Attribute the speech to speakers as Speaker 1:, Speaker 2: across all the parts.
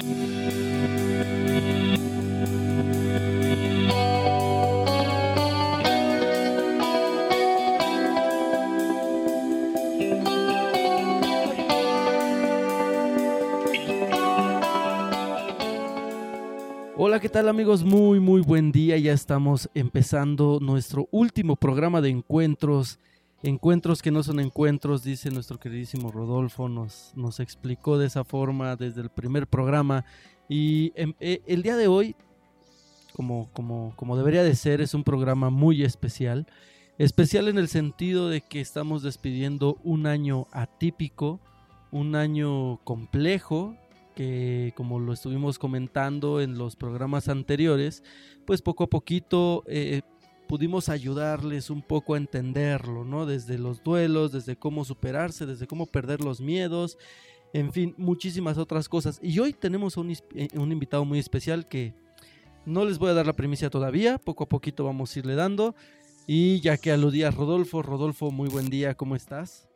Speaker 1: Hola, ¿qué tal amigos? Muy, muy buen día. Ya estamos empezando nuestro último programa de encuentros. Encuentros que no son encuentros, dice nuestro queridísimo Rodolfo, nos, nos explicó de esa forma desde el primer programa. Y em, eh, el día de hoy, como, como, como debería de ser, es un programa muy especial. Especial en el sentido de que estamos despidiendo un año atípico, un año complejo, que como lo estuvimos comentando en los programas anteriores, pues poco a poquito eh, pudimos ayudarles un poco a entenderlo, ¿no? Desde los duelos, desde cómo superarse, desde cómo perder los miedos, en fin, muchísimas otras cosas. Y hoy tenemos un, eh, un invitado muy especial que no les voy a dar la primicia todavía, poco a poquito vamos a irle dando. Y ya que aludía Rodolfo, Rodolfo, muy buen día, ¿cómo estás?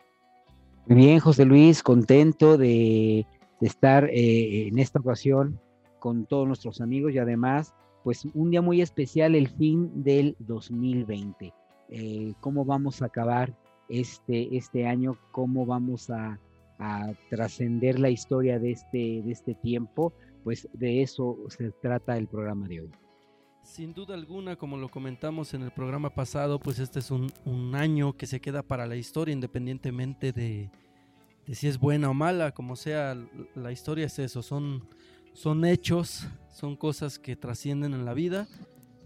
Speaker 2: Muy bien, José Luis, contento de de estar eh, en esta ocasión con todos nuestros amigos y además, pues un día muy especial, el fin del 2020. Eh, ¿Cómo vamos a acabar este, este año? ¿Cómo vamos a, trascender la historia de este, de este tiempo? Pues de eso se trata el programa de hoy.
Speaker 1: Sin duda alguna, como lo comentamos en el programa pasado, pues este es un, un año que se queda para la historia independientemente de, de si es buena o mala, como sea, la historia es eso, son, son hechos, son cosas que trascienden en la vida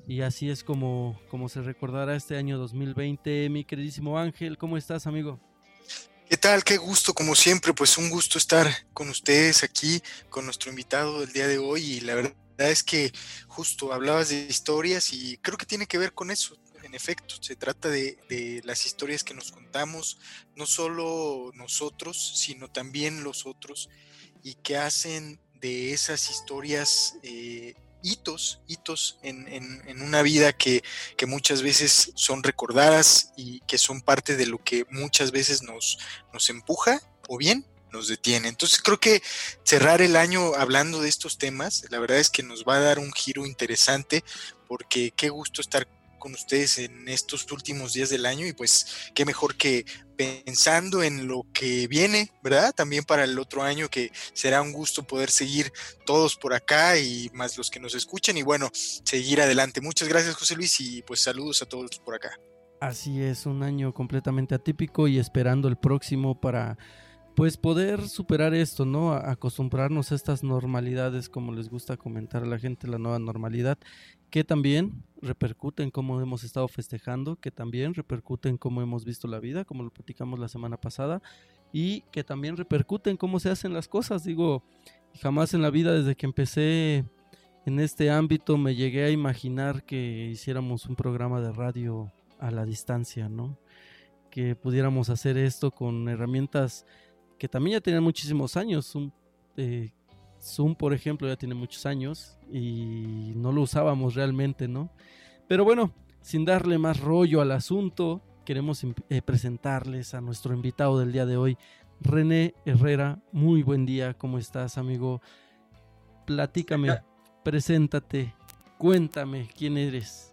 Speaker 1: y así es como, como se recordará este año 2020. Mi queridísimo Ángel, ¿cómo estás, amigo?
Speaker 3: ¿Qué tal? Qué gusto, como siempre, pues un gusto estar con ustedes aquí, con nuestro invitado del día de hoy y la verdad es que justo hablabas de historias y creo que tiene que ver con eso, en efecto, se trata de, las historias que nos contamos, no solo nosotros, sino también los otros, y que hacen de esas historias eh, hitos, hitos en, una vida que, muchas veces son recordadas y que son parte de lo que muchas veces nos, nos empuja o bien nos detiene. Entonces creo que cerrar el año hablando de estos temas, la verdad es que nos va a dar un giro interesante porque qué gusto estar con ustedes en estos últimos días del año y pues qué mejor que pensando en lo que viene, ¿verdad? También para el otro año que será un gusto poder seguir todos por acá y más los que nos escuchen y bueno, seguir adelante. Muchas gracias José Luis y pues saludos a todos por acá.
Speaker 1: Así es, un año completamente atípico y esperando el próximo para pues poder superar esto, ¿no? acostumbrarnos a estas normalidades, como les gusta comentar a la gente, la nueva normalidad, que también repercute en cómo hemos estado festejando, que también repercute en cómo hemos visto la vida, como lo platicamos la semana pasada, y que también repercute en cómo se hacen las cosas. Digo, jamás en la vida desde que empecé en este ámbito me llegué a imaginar que hiciéramos un programa de radio a la distancia, ¿no? Que pudiéramos hacer esto con herramientas que también ya tienen muchísimos años. Eh, Zoom, por ejemplo, ya tiene muchos años y no lo usábamos realmente, ¿no? Pero bueno, sin darle más rollo al asunto, queremos eh, presentarles a nuestro invitado del día de hoy, René Herrera. Muy buen día, ¿cómo estás, amigo? Platícame, preséntate, cuéntame quién eres.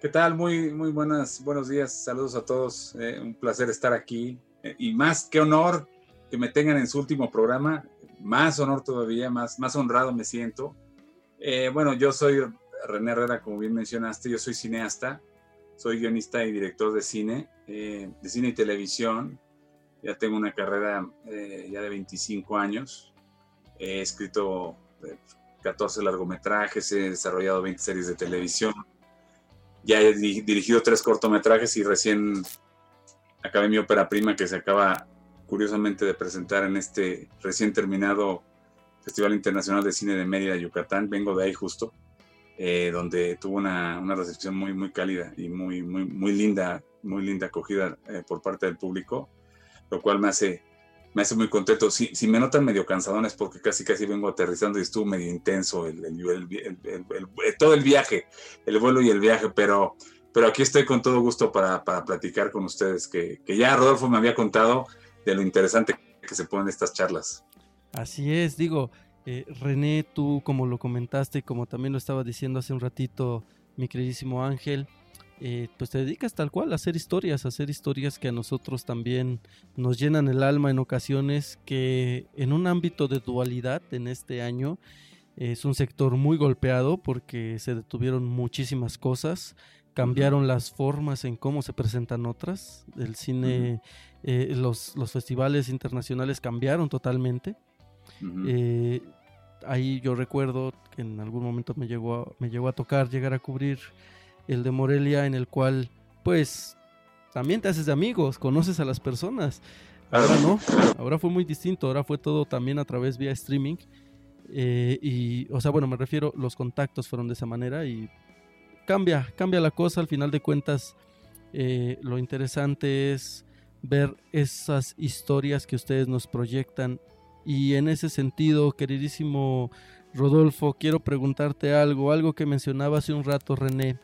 Speaker 4: ¿Qué tal? Muy, muy buenas, buenos días, saludos a todos. Eh, un placer estar aquí y más que honor que me tengan en su último programa, más honor todavía, más, más honrado me siento. Eh, bueno, yo soy René Herrera, como bien mencionaste, yo soy cineasta, soy guionista y director de cine, eh, de cine y televisión. Ya tengo una carrera eh, ya de 25 años. He escrito 14 largometrajes, he desarrollado 20 series de televisión. Ya he dirigido tres cortometrajes y recién acabé mi ópera prima que se acaba curiosamente de presentar en este recién terminado Festival Internacional de Cine de Mérida, Yucatán. Vengo de ahí justo, eh, donde tuvo una, una, recepción muy, muy cálida y muy, muy, muy linda, muy linda acogida eh, por parte del público, lo cual me hace, me hace muy contento. Si, si me notan medio cansadones porque casi casi vengo aterrizando y estuvo medio intenso el, todo el viaje, el vuelo y el viaje, pero, pero aquí estoy con todo gusto para, para platicar con ustedes, que, que ya Rodolfo me había contado de lo interesante que se ponen estas charlas.
Speaker 1: Así es, digo, Eh, René, tú como lo comentaste como también lo estaba diciendo hace un ratito mi queridísimo Ángel, eh, pues te dedicas tal cual a hacer historias, a hacer historias que a nosotros también nos llenan el alma en ocasiones, que en un ámbito de dualidad en este año es un sector muy golpeado porque se detuvieron muchísimas cosas, cambiaron las formas en cómo se presentan otras, el cine, eh, los, los, festivales internacionales cambiaron totalmente. Eh, ahí yo recuerdo que en algún momento me llegó, a, me llegó a tocar llegar a cubrir el de Morelia en el cual pues también te haces de amigos, conoces a las personas. Ahora no, ahora fue muy distinto, ahora fue todo también a través vía streaming. Eh, y, o sea, bueno, me refiero, los contactos fueron de esa manera y cambia, cambia la cosa. Al final de cuentas, eh, lo interesante es ver esas historias que ustedes nos proyectan. Y en ese sentido, queridísimo Rodolfo, quiero preguntarte algo, algo que mencionaba hace un rato René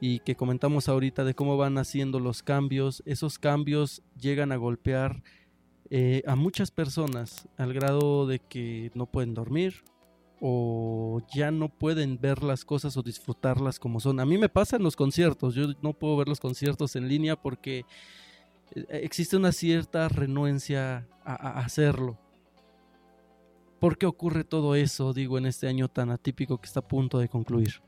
Speaker 1: y que comentamos ahorita de cómo van haciendo los cambios. Esos cambios llegan a golpear eh, a muchas personas al grado de que no pueden dormir o ya no pueden ver las cosas o disfrutarlas como son. A mí me pasa en los conciertos, yo no puedo ver los conciertos en línea porque eh, existe una cierta renuencia a, hacerlo. ¿Por qué ocurre todo eso, digo, en este año tan atípico que está a punto de concluir?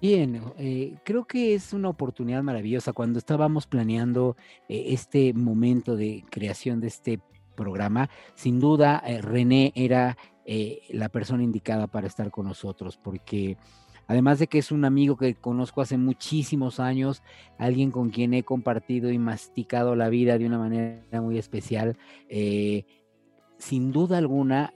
Speaker 2: Bien, eh, creo que es una oportunidad maravillosa. Cuando estábamos planeando eh, este momento de creación de este programa, sin duda René era la persona indicada para estar con nosotros, porque además de que es un amigo que conozco hace muchísimos años, alguien con quien he compartido y masticado la vida de una manera muy especial, sin duda alguna,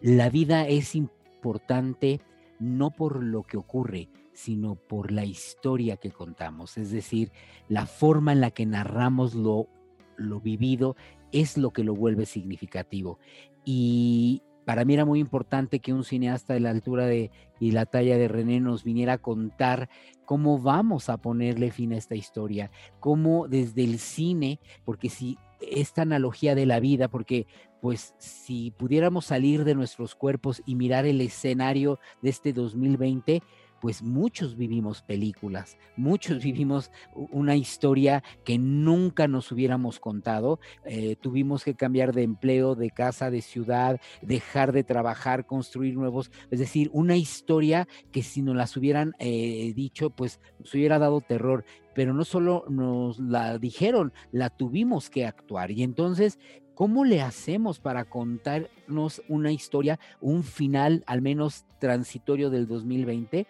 Speaker 2: la vida es importante no por lo que ocurre, sino por la historia que contamos. Es decir, la forma en la que narramos lo, lo vivido es lo que lo vuelve significativo. Y para mí era muy importante que un cineasta de la altura de, y la talla de René nos viniera a contar cómo vamos a ponerle fin a esta historia, cómo desde el cine, porque si esta analogía de la vida, porque pues si pudiéramos salir de nuestros cuerpos y mirar el escenario de este 2020, pues muchos vivimos películas, muchos vivimos una historia que nunca nos hubiéramos contado. Eh, tuvimos que cambiar de empleo, de casa, de ciudad, dejar de trabajar, construir nuevos, es decir, una historia que si nos las hubieran eh, dicho, pues nos hubiera dado terror. Pero no solo nos la dijeron, la tuvimos que actuar. Y entonces ¿Cómo le hacemos para contarnos una historia, un final al menos transitorio del 2020?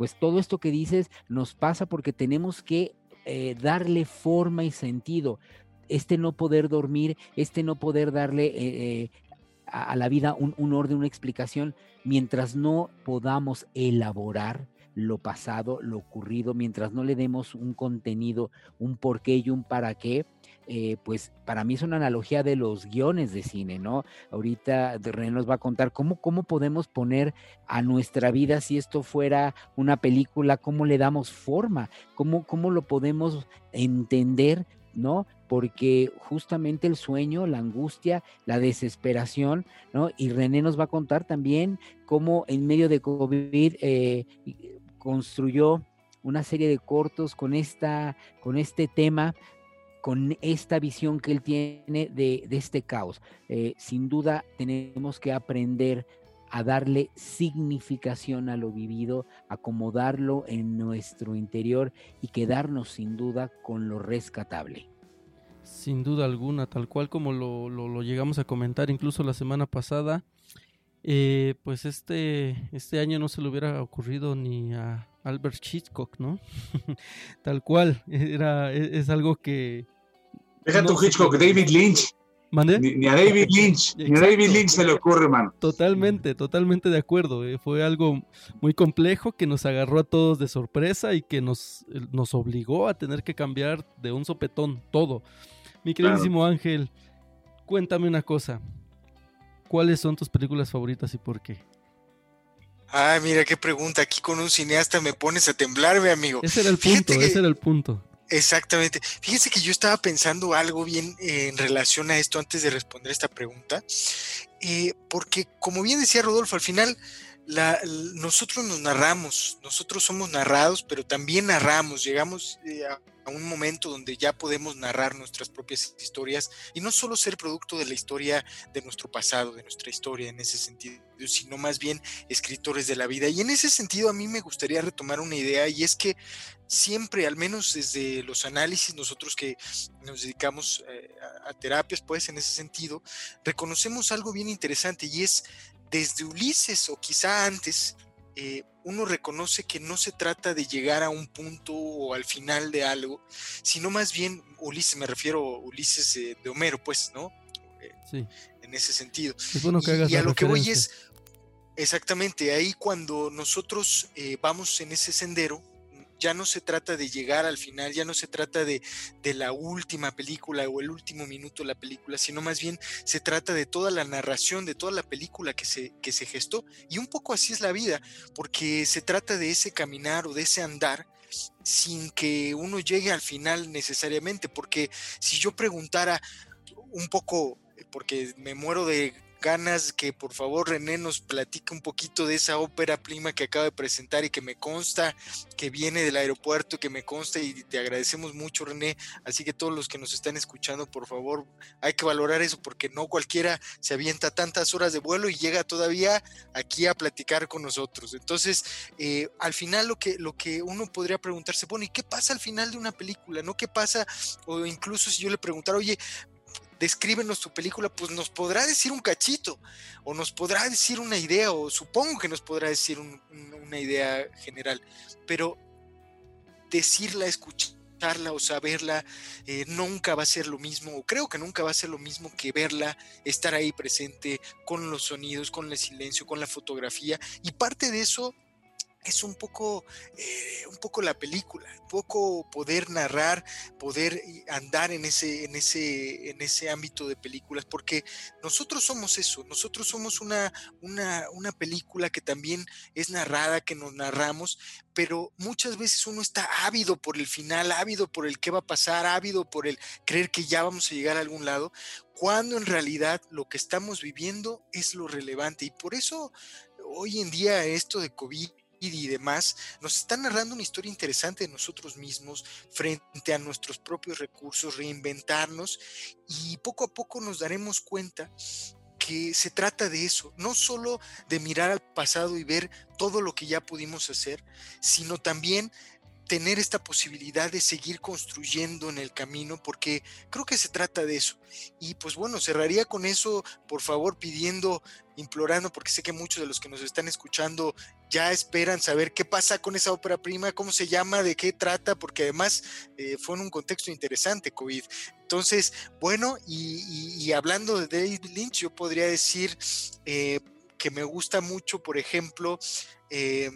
Speaker 2: Pues todo esto que dices nos pasa porque tenemos que eh, darle forma y sentido. Este no poder dormir, este no poder darle eh, eh, a, la vida un, un orden, una explicación, mientras no podamos elaborar lo pasado, lo ocurrido, mientras no le demos un contenido, un porqué y un para qué, eh, pues para mí es una analogía de los guiones de cine, ¿no? Ahorita René nos va a contar cómo, cómo podemos poner a nuestra vida, si esto fuera una película, cómo le damos forma, cómo, cómo lo podemos entender ¿no? Porque justamente el sueño, la angustia, la desesperación, ¿no? Y René nos va a contar también cómo en medio de COVID eh, construyó una serie de cortos con, esta, con este tema con esta visión que él tiene de, este caos. Eh, sin duda tenemos que aprender a darle significación a lo vivido, acomodarlo en nuestro interior y quedarnos sin duda con lo rescatable.
Speaker 1: Sin duda alguna, tal cual como lo, llegamos a comentar incluso la semana pasada, eh, pues este, este año no se le hubiera ocurrido ni a Albert Hitchcock, ¿no? Tal cual, era, e, es, algo que...
Speaker 4: Deja tu Hitchcock, David Lynch. Ni, a David Lynch, ni a David Lynch se le ocurre, man.
Speaker 1: Totalmente, totalmente de acuerdo. Eh, fue algo muy complejo que nos agarró a todos de sorpresa y que nos, nos obligó a tener que cambiar de un sopetón todo. Mi queridísimo Ángel, cuéntame una cosa. ¿Cuáles son tus películas favoritas y por qué?
Speaker 3: Ay, mira qué pregunta. Aquí con un cineasta me pones a temblar, mi amigo.
Speaker 1: Ese era el punto, ese era el punto.
Speaker 3: Exactamente. Fíjense que yo estaba pensando algo bien eh, en relación a esto antes de responder esta pregunta, eh, porque como bien decía Rodolfo, al final nosotros nos narramos, nosotros somos narrados, pero también narramos, llegamos eh, a, un momento donde ya podemos narrar nuestras propias historias y no solo ser producto de la historia de nuestro pasado, de nuestra historia en ese sentido, sino más bien escritores de la vida. Y en ese sentido a mí me gustaría retomar una idea y es que siempre, al menos desde los análisis, nosotros que nos dedicamos eh, a terapias, pues en ese sentido, reconocemos algo bien interesante y es desde Ulises o quizá antes, eh, uno reconoce que no se trata de llegar a un punto o al final de algo, sino más bien, Ulises, me refiero a Ulises de Homero, pues, ¿no? Eh, sí. En ese sentido. y, a lo que voy es, exactamente, ahí cuando nosotros eh, vamos en ese sendero, ya no se trata de llegar al final, ya no se trata de, la última película o el último minuto de la película, sino más bien se trata de toda la narración, de toda la película que se, que se gestó. Y un poco así es la vida, porque se trata de ese caminar o de ese andar sin que uno llegue al final necesariamente, porque si yo preguntara un poco, porque me muero de ganas que por favor René nos platique un poquito de esa ópera prima que acaba de presentar y que me consta que viene del aeropuerto, que me consta y te agradecemos mucho René, así que todos los que nos están escuchando, por favor, hay que valorar eso porque no cualquiera se avienta tantas horas de vuelo y llega todavía aquí a platicar con nosotros. Entonces, eh, al final lo que, lo que uno podría preguntarse, bueno, ¿y qué pasa al final de una película? ¿No? ¿Qué pasa? O incluso si yo le preguntara, oye, descríbenos tu película, pues nos podrá decir un cachito, o nos podrá decir una idea, o supongo que nos podrá decir una idea general, pero decirla, escucharla o saberla eh, nunca va a ser lo mismo, o creo que nunca va a ser lo mismo que verla, estar ahí presente con los sonidos, con el silencio, con la fotografía, y parte de eso es un poco, eh, un poco la película, un poco poder narrar, poder andar en ese, en ese, en ese ámbito de películas, porque nosotros somos eso, nosotros somos una, una, una película que también es narrada, que nos narramos, pero muchas veces uno está ávido por el final, ávido por el qué va a pasar, ávido por el creer que ya vamos a llegar a algún lado, cuando en realidad lo que estamos viviendo es lo relevante. Y por eso hoy en día esto de COVID y demás, nos están narrando una historia interesante de nosotros mismos frente a nuestros propios recursos, reinventarnos y poco a poco nos daremos cuenta que se trata de eso, no solo de mirar al pasado y ver todo lo que ya pudimos hacer, sino también tener esta posibilidad de seguir construyendo en el camino, porque creo que se trata de eso. Y pues bueno, cerraría con eso, por favor, pidiendo, implorando, porque sé que muchos de los que nos están escuchando ya esperan saber qué pasa con esa ópera prima, cómo se llama, de qué trata, porque además eh, fue en un contexto interesante COVID. Entonces, bueno, y, hablando de David Lynch, yo podría decir eh, que me gusta mucho, por ejemplo, eh,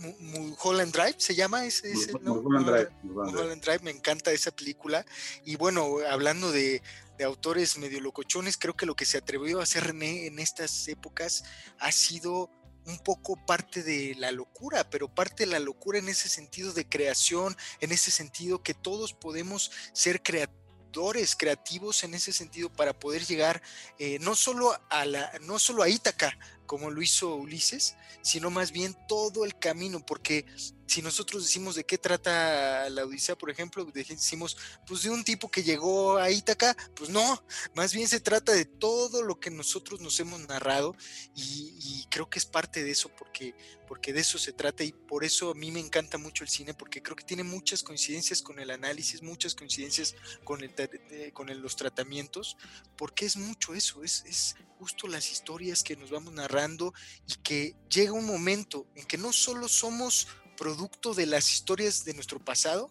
Speaker 3: Mulholland Drive se llama ese, Mulholland, Drive, me encanta esa película. Y bueno hablando de, autores medio locochones creo que lo que se atrevió a hacer René en estas épocas ha sido un poco parte de la locura, pero parte de la locura en ese sentido de creación, en ese sentido que todos podemos ser creadores, creativos en ese sentido para poder llegar eh, no solo a la, no solo a Ítaca, como lo hizo Ulises, sino más bien todo el camino, porque si nosotros decimos de qué trata la Odisea, por ejemplo, decimos, pues de un tipo que llegó a Ítaca, pues no, más bien se trata de todo lo que nosotros nos hemos narrado y, creo que es parte de eso, porque, porque de eso se trata y por eso a mí me encanta mucho el cine, porque creo que tiene muchas coincidencias con el análisis, muchas coincidencias con, el, con los tratamientos, porque es mucho eso, es, es justo las historias que nos vamos narrando y que llega un momento en que no solo somos producto de las historias de nuestro pasado,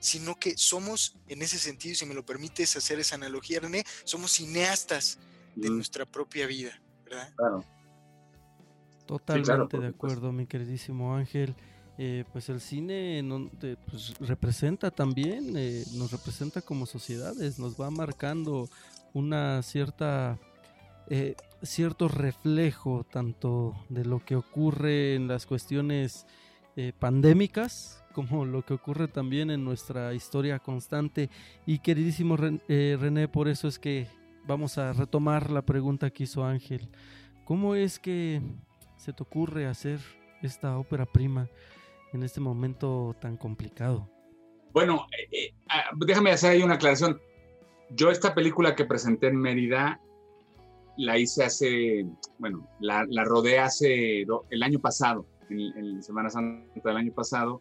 Speaker 3: sino que somos, en ese sentido, si me lo permites hacer esa analogía, René, somos cineastas de nuestra propia vida, ¿verdad? Claro.
Speaker 1: Totalmente de acuerdo, mi queridísimo Ángel. Eh, pues el cine pues, representa también, eh, nos representa como sociedades, nos va marcando una cierta eh, cierto reflejo tanto de lo que ocurre en las cuestiones eh, pandémicas como lo que ocurre también en nuestra historia constante. Y queridísimo eh, René, por eso es que vamos a retomar la pregunta que hizo Ángel. ¿Cómo es que se te ocurre hacer esta ópera prima en este momento tan complicado?
Speaker 4: Bueno, eh, eh, ah, déjame hacer ahí una aclaración. Yo esta película que presenté en Mérida la hice hace, bueno, la, la rodé hace el año pasado, en, Semana Santa del año pasado,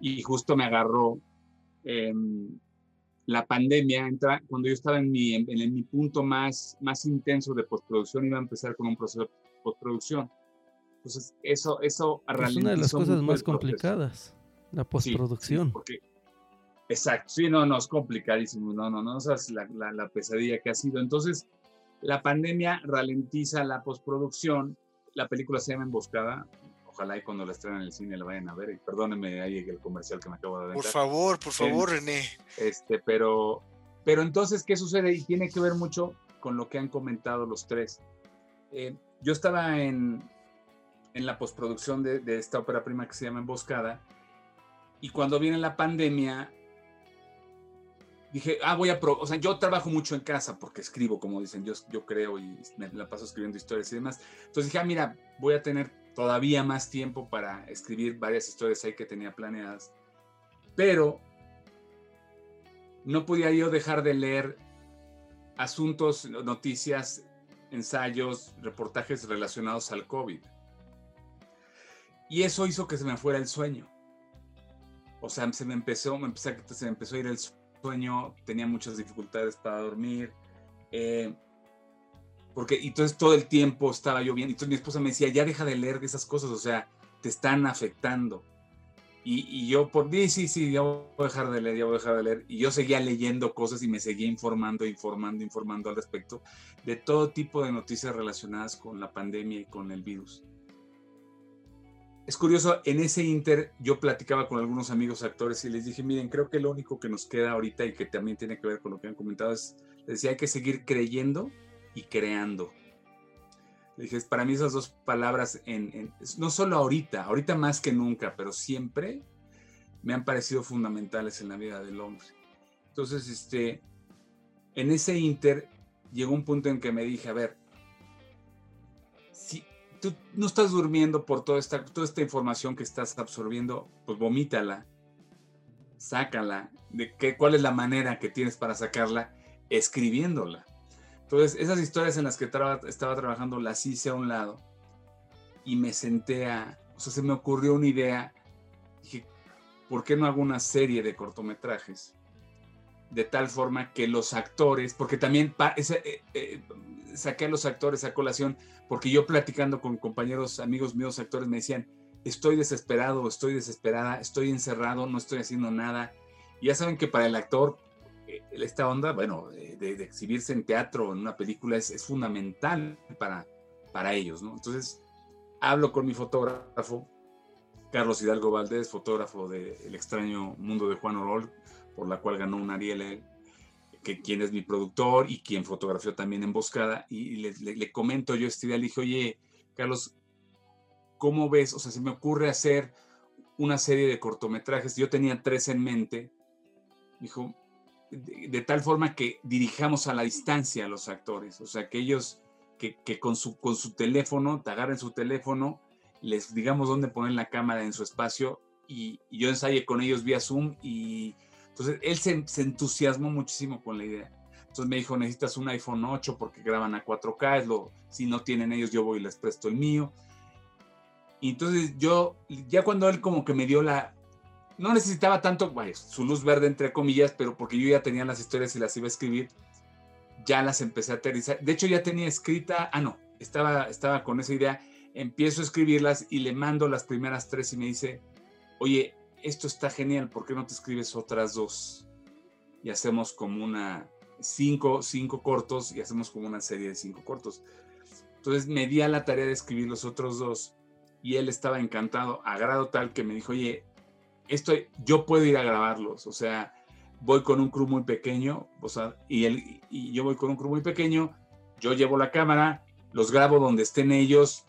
Speaker 4: y justo me agarró em, la pandemia, entra, cuando yo estaba en mi, en, mi punto más, más intenso de postproducción, iba a empezar con un proceso de postproducción. Entonces, eso, eso
Speaker 1: Es una de las cosas más complicadas, la postproducción.
Speaker 4: exacto, sí, no, no, es complicadísimo, no, no, no, esa es la, la, la pesadilla que ha sido. Entonces, la pandemia ralentiza la postproducción, la película se llama Emboscada, ojalá y cuando la estrenen en el cine la vayan a ver. Y perdónenme ahí el comercial que me acabo de dar.
Speaker 3: Por favor, por favor, René.
Speaker 4: Este, pero, pero entonces, ¿qué sucede? Y tiene que ver mucho con lo que han comentado los tres. Eh, yo estaba en, en la postproducción de, de, esta ópera prima que se llama Emboscada, y cuando viene la pandemia, dije, ah, voy a, o sea, yo trabajo mucho en casa porque escribo, como dicen, yo, yo creo y me la paso escribiendo historias y demás. Entonces dije, ah, mira, voy a tener todavía más tiempo para escribir varias historias ahí que tenía planeadas. Pero no podía yo dejar de leer asuntos, noticias, ensayos, reportajes relacionados al COVID. Y eso hizo que se me fuera el sueño. O sea, se me empezó, se empezó a ir el sueño, tenía muchas dificultades para dormir. Eh, porque entonces todo el tiempo estaba yo bien. Y entonces mi esposa me decía, ya deja de leer esas cosas, o sea, te están afectando. Y, y, yo por sí, sí, sí, ya voy a dejar de leer, ya voy a dejar de leer. Y yo seguía leyendo cosas y me seguía informando, informando, informando al respecto de todo tipo de noticias relacionadas con la pandemia y con el virus. Es curioso, en ese inter yo platicaba con algunos amigos actores y les dije, miren, creo que lo único que nos queda ahorita y que también tiene que ver con lo que han comentado es, les decía, hay que seguir creyendo y creando. Le dije, para mí esas dos palabras, en, no solo ahorita, ahorita más que nunca, pero siempre me han parecido fundamentales en la vida del hombre. Entonces, este, en ese inter llegó un punto en que me dije, a ver, si tú no estás durmiendo por toda esta, toda esta información que estás absorbiendo, pues vomítala, sácala, de qué, cuál es la manera que tienes para sacarla, escribiéndola. Entonces, esas historias en las que estaba trabajando las hice a un lado y me senté a, o sea, se me ocurrió una idea. Dije, ¿por qué no hago una serie de cortometrajes? De tal forma que los actores, porque también eh, eh, saqué a los actores a colación, porque yo platicando con compañeros, amigos míos, actores, me decían, estoy desesperado, estoy desesperada, estoy encerrado, no estoy haciendo nada. Ya saben que para el actor, esta onda, bueno, de, exhibirse en teatro, en una película, es, fundamental para, para ellos, ¿no? Entonces, hablo con mi fotógrafo, Carlos Hidalgo Valdés, fotógrafo de El extraño mundo de Juan Orol, por la cual ganó un Ariel, que quien es mi productor y quien fotografió también Emboscada, y le, le, comento yo esta idea, le dije, oye, Carlos, ¿cómo ves? O sea, se me ocurre hacer una serie de cortometrajes, yo tenía tres en mente, dijo, de, tal forma que dirijamos a la distancia a los actores, o sea, que ellos, que, con, su, con su teléfono, te agarren su teléfono, les digamos dónde poner la cámara en su espacio y, yo ensaye con ellos vía Zoom y entonces él se, entusiasmó muchísimo con la idea. Entonces me dijo, necesitas un iPhone 8 porque graban a 4K, es lo, si no tienen ellos yo voy y les presto el mío. Y entonces yo, ya cuando él como que me dio la, no necesitaba tanto, su luz verde entre comillas, pero porque yo ya tenía las historias y las iba a escribir, ya las empecé a aterrizar. De hecho, ya tenía escrita, ah, no, estaba, estaba con esa idea, empiezo a escribirlas y le mando las primeras tres y me dice, oye, esto está genial, ¿por qué no te escribes otras dos? Y hacemos como una, cinco, cinco cortos y hacemos como una serie de cinco cortos. Entonces me di a la tarea de escribir los otros dos y él estaba encantado, a grado tal que me dijo, oye, esto yo puedo ir a grabarlos, o sea, voy con un crew muy pequeño, o sea, y, él, y yo voy con un crew muy pequeño, yo llevo la cámara, los grabo donde estén ellos,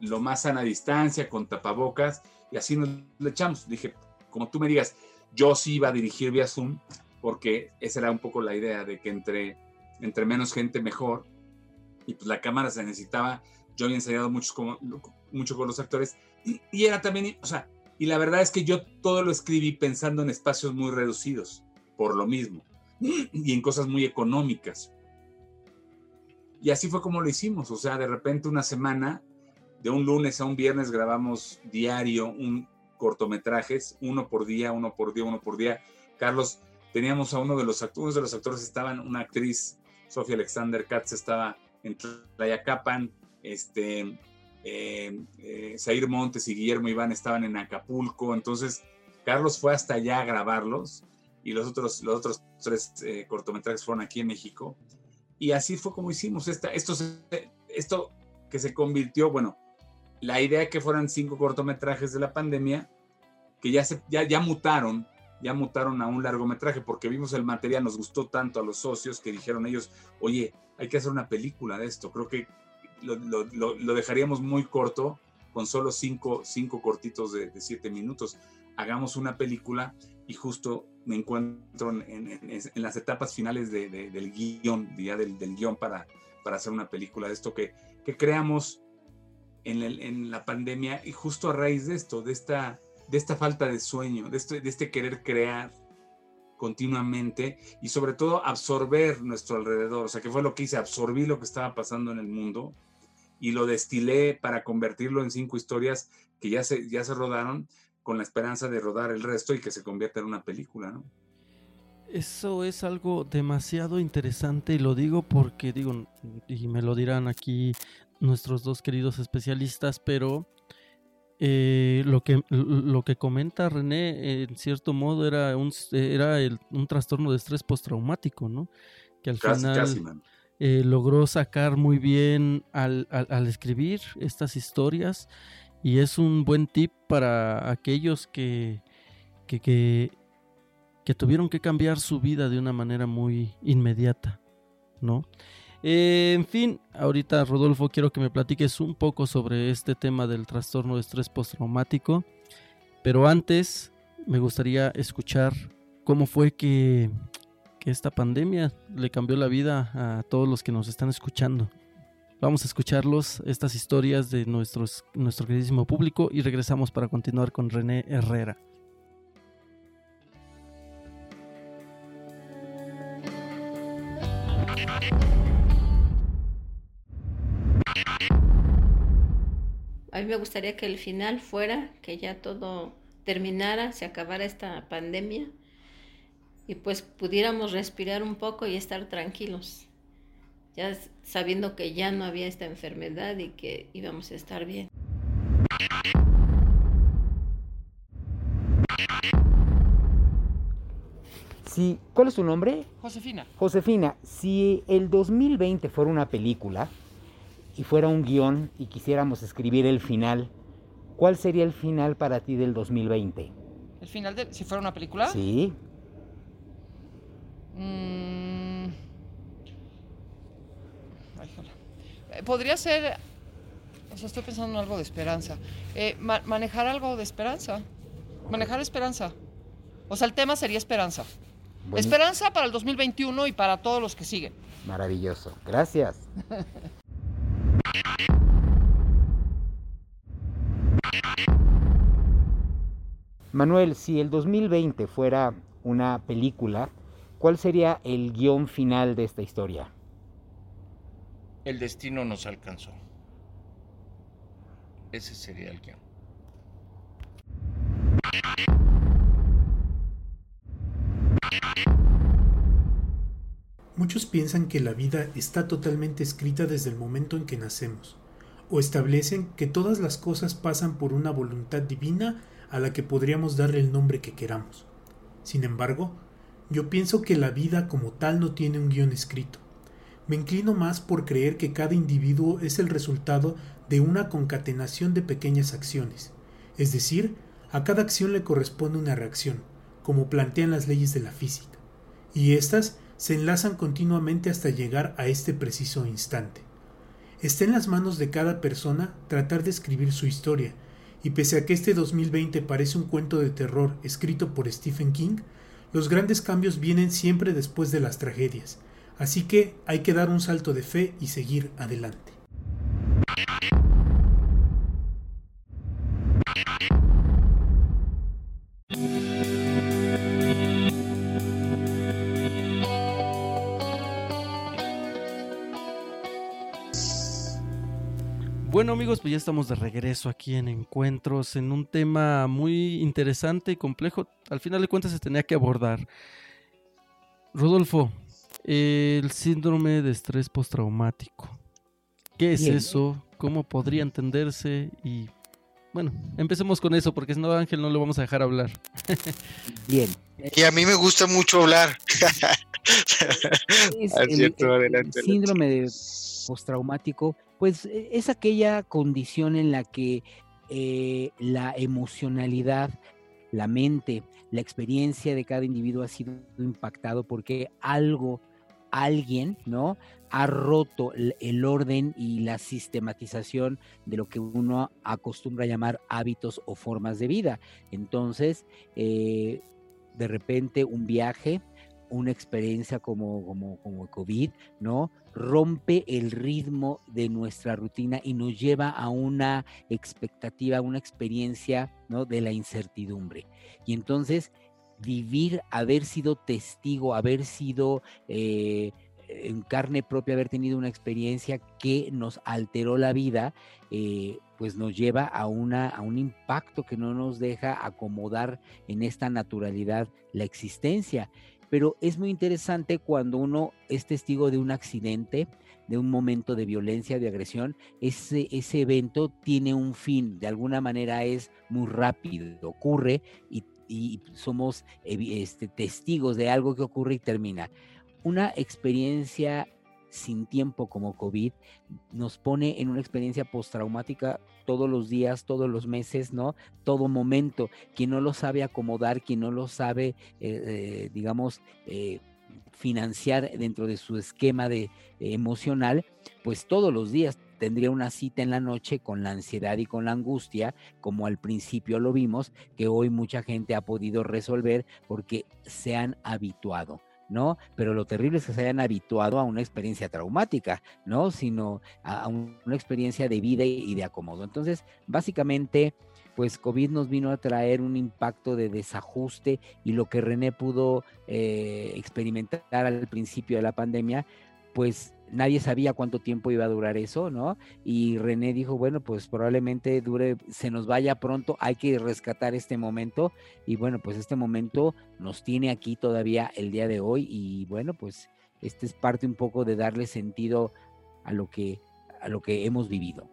Speaker 4: lo más sana distancia, con tapabocas, y así nos le echamos. Dije, como tú me digas, yo sí iba a dirigir vía Zoom, porque esa era un poco la idea de que entre, entre menos gente mejor, y pues la cámara se necesitaba, yo había ensayado mucho con, mucho con los actores, y, y era también, o sea, y la verdad es que yo todo lo escribí pensando en espacios muy reducidos, por lo mismo, y en cosas muy económicas. Y así fue como lo hicimos, o sea, de repente una semana, de un lunes a un viernes grabamos diario un cortometrajes, uno por día, uno por día, uno por día. Carlos, teníamos a uno de los actores, de los actores estaban, una actriz, Sofía Alexander Katz estaba en Tlayacapan, este, eh, eh Montes y Guillermo Iván estaban en Acapulco, entonces Carlos fue hasta allá a grabarlos y los otros, los otros tres eh, cortometrajes fueron aquí en México. Y así fue como hicimos esta, esto, esto que se convirtió, bueno, la idea que fueran cinco cortometrajes de la pandemia, que ya, se, ya, ya mutaron, ya mutaron a un largometraje, porque vimos el material, nos gustó tanto a los socios que dijeron ellos, oye, hay que hacer una película de esto, creo que lo, lo, lo dejaríamos muy corto, con solo cinco, cinco cortitos de, de, siete minutos. Hagamos una película y justo me encuentro en, en, en las etapas finales de, de, del guion, ya del, del guion para, para hacer una película de esto que, que creamos en, el, en, la pandemia y justo a raíz de esto, de esta, de esta falta de sueño, de este, de este querer crear continuamente y sobre todo absorber nuestro alrededor, o sea, que fue lo que hice, absorbí lo que estaba pasando en el mundo y lo destilé para convertirlo en cinco historias que ya se, ya se rodaron con la esperanza de rodar el resto y que se convierta en una película, ¿no?
Speaker 1: Eso es algo demasiado interesante y lo digo porque digo, y me lo dirán aquí nuestros dos queridos especialistas, pero eh, lo, que, lo que comenta René, en cierto modo, era un, era el, un trastorno de estrés postraumático, ¿no? Que al
Speaker 4: casi,
Speaker 1: final
Speaker 4: casi,
Speaker 1: eh, logró sacar muy bien al, al, escribir estas historias y es un buen tip para aquellos que, que, que, que tuvieron que cambiar su vida de una manera muy inmediata, ¿no? Eh, en fin, ahorita Rodolfo quiero que me platiques un poco sobre este tema del trastorno de estrés postraumático, pero antes me gustaría escuchar cómo fue que, esta pandemia le cambió la vida a todos los que nos están escuchando. Vamos a escucharlos, estas historias de nuestros, nuestro queridísimo público y regresamos para continuar con René Herrera.
Speaker 5: A mí me gustaría que el final fuera, que ya todo terminara, se acabara esta pandemia y pues pudiéramos respirar un poco y estar tranquilos, ya sabiendo que ya no había esta enfermedad y que íbamos a estar bien.
Speaker 2: Sí, ¿cuál es su nombre?
Speaker 6: Josefina.
Speaker 2: Josefina, si el 2020 fuera una película, y fuera un guion y quisiéramos escribir el final, ¿cuál sería el final para ti del 2020?
Speaker 6: ¿El final de si fuera una película?
Speaker 2: Sí.
Speaker 6: Mm... Ay, eh, Podría ser, o sea, estoy pensando en algo de esperanza. Eh, ma manejar algo de esperanza. Manejar esperanza. O sea, el tema sería esperanza. Bueno. Esperanza para el 2021 y para todos los que siguen.
Speaker 2: Maravilloso. Gracias. Manuel, si el 2020 fuera una película, ¿cuál sería el guion final de esta historia?
Speaker 7: El destino nos alcanzó. Ese sería el guion.
Speaker 8: Muchos piensan que la vida está totalmente escrita desde el momento en que nacemos, o establecen que todas las cosas pasan por una voluntad divina a la que podríamos darle el nombre que queramos. Sin embargo, yo pienso que la vida como tal no tiene un guion escrito. Me inclino más por creer que cada individuo es el resultado de una concatenación de pequeñas acciones, es decir, a cada acción le corresponde una reacción, como plantean las leyes de la física, y éstas se enlazan continuamente hasta llegar a este preciso instante. Está en las manos de cada persona tratar de escribir su historia, Y pese a que este 2020 parece un cuento de terror escrito por Stephen King, los grandes cambios vienen siempre después de las tragedias, así que hay que dar un salto de fe y seguir adelante.
Speaker 1: Bueno amigos, pues ya estamos de regreso aquí en Encuentros, en un tema muy interesante y complejo. Al final de cuentas se tenía que abordar. Rodolfo, el síndrome de estrés postraumático. ¿Qué es eso? ¿Cómo podría entenderse? Y bueno, empecemos con eso, porque si no, Ángel, no lo vamos a dejar hablar.
Speaker 2: Bien.
Speaker 3: Y a mí me gusta mucho hablar.
Speaker 2: Es el, el síndrome de postraumático pues e, es aquella condición en la que eh, la emocionalidad, la mente, la experiencia de cada individuo ha sido impactado porque algo, alguien, ¿no? Ha roto el orden y la sistematización de lo que uno acostumbra llamar hábitos o formas de vida. Entonces, eh, de repente un viaje, una experiencia como, como, como COVID, ¿no? Rompe el ritmo de nuestra rutina y nos lleva a una expectativa, una experiencia, ¿no? De la incertidumbre. Y entonces vivir, haber sido testigo, haber sido eh, en carne propia, haber tenido una experiencia que nos alteró la vida, eh, pues nos lleva a, una, a un impacto que no nos deja acomodar en esta naturalidad la existencia pero es muy interesante cuando uno es testigo de un accidente, de un momento de violencia, de agresión, ese, ese evento tiene un fin, de alguna manera es muy rápido, ocurre y, somos este, testigos de algo que ocurre y termina. Una experiencia sin tiempo como COVID nos pone en una experiencia postraumática todos los días, todos los meses, ¿no? Todo momento. Quien no lo sabe acomodar, quien no lo sabe, eh, eh, digamos, eh, financiar dentro de su esquema de emocional, pues todos los días tendría una cita en la noche con la ansiedad y con la angustia, como al principio lo vimos, que hoy mucha gente ha podido resolver porque se han habituado. ¿No? Pero lo terrible es que se hayan habituado a una experiencia traumática, ¿no? Sino a, una experiencia de vida y de acomodo. Entonces, básicamente, pues COVID nos vino a traer un impacto de desajuste y lo que René pudo eh, experimentar al principio de la pandemia, pues nadie sabía cuánto tiempo iba a durar eso, ¿no? Y René dijo, bueno, pues probablemente dure, se nos vaya pronto, hay que rescatar este momento. Y bueno, pues este momento nos tiene aquí todavía el día de hoy y bueno, pues este es parte un poco de darle sentido a lo que, a lo que hemos vivido.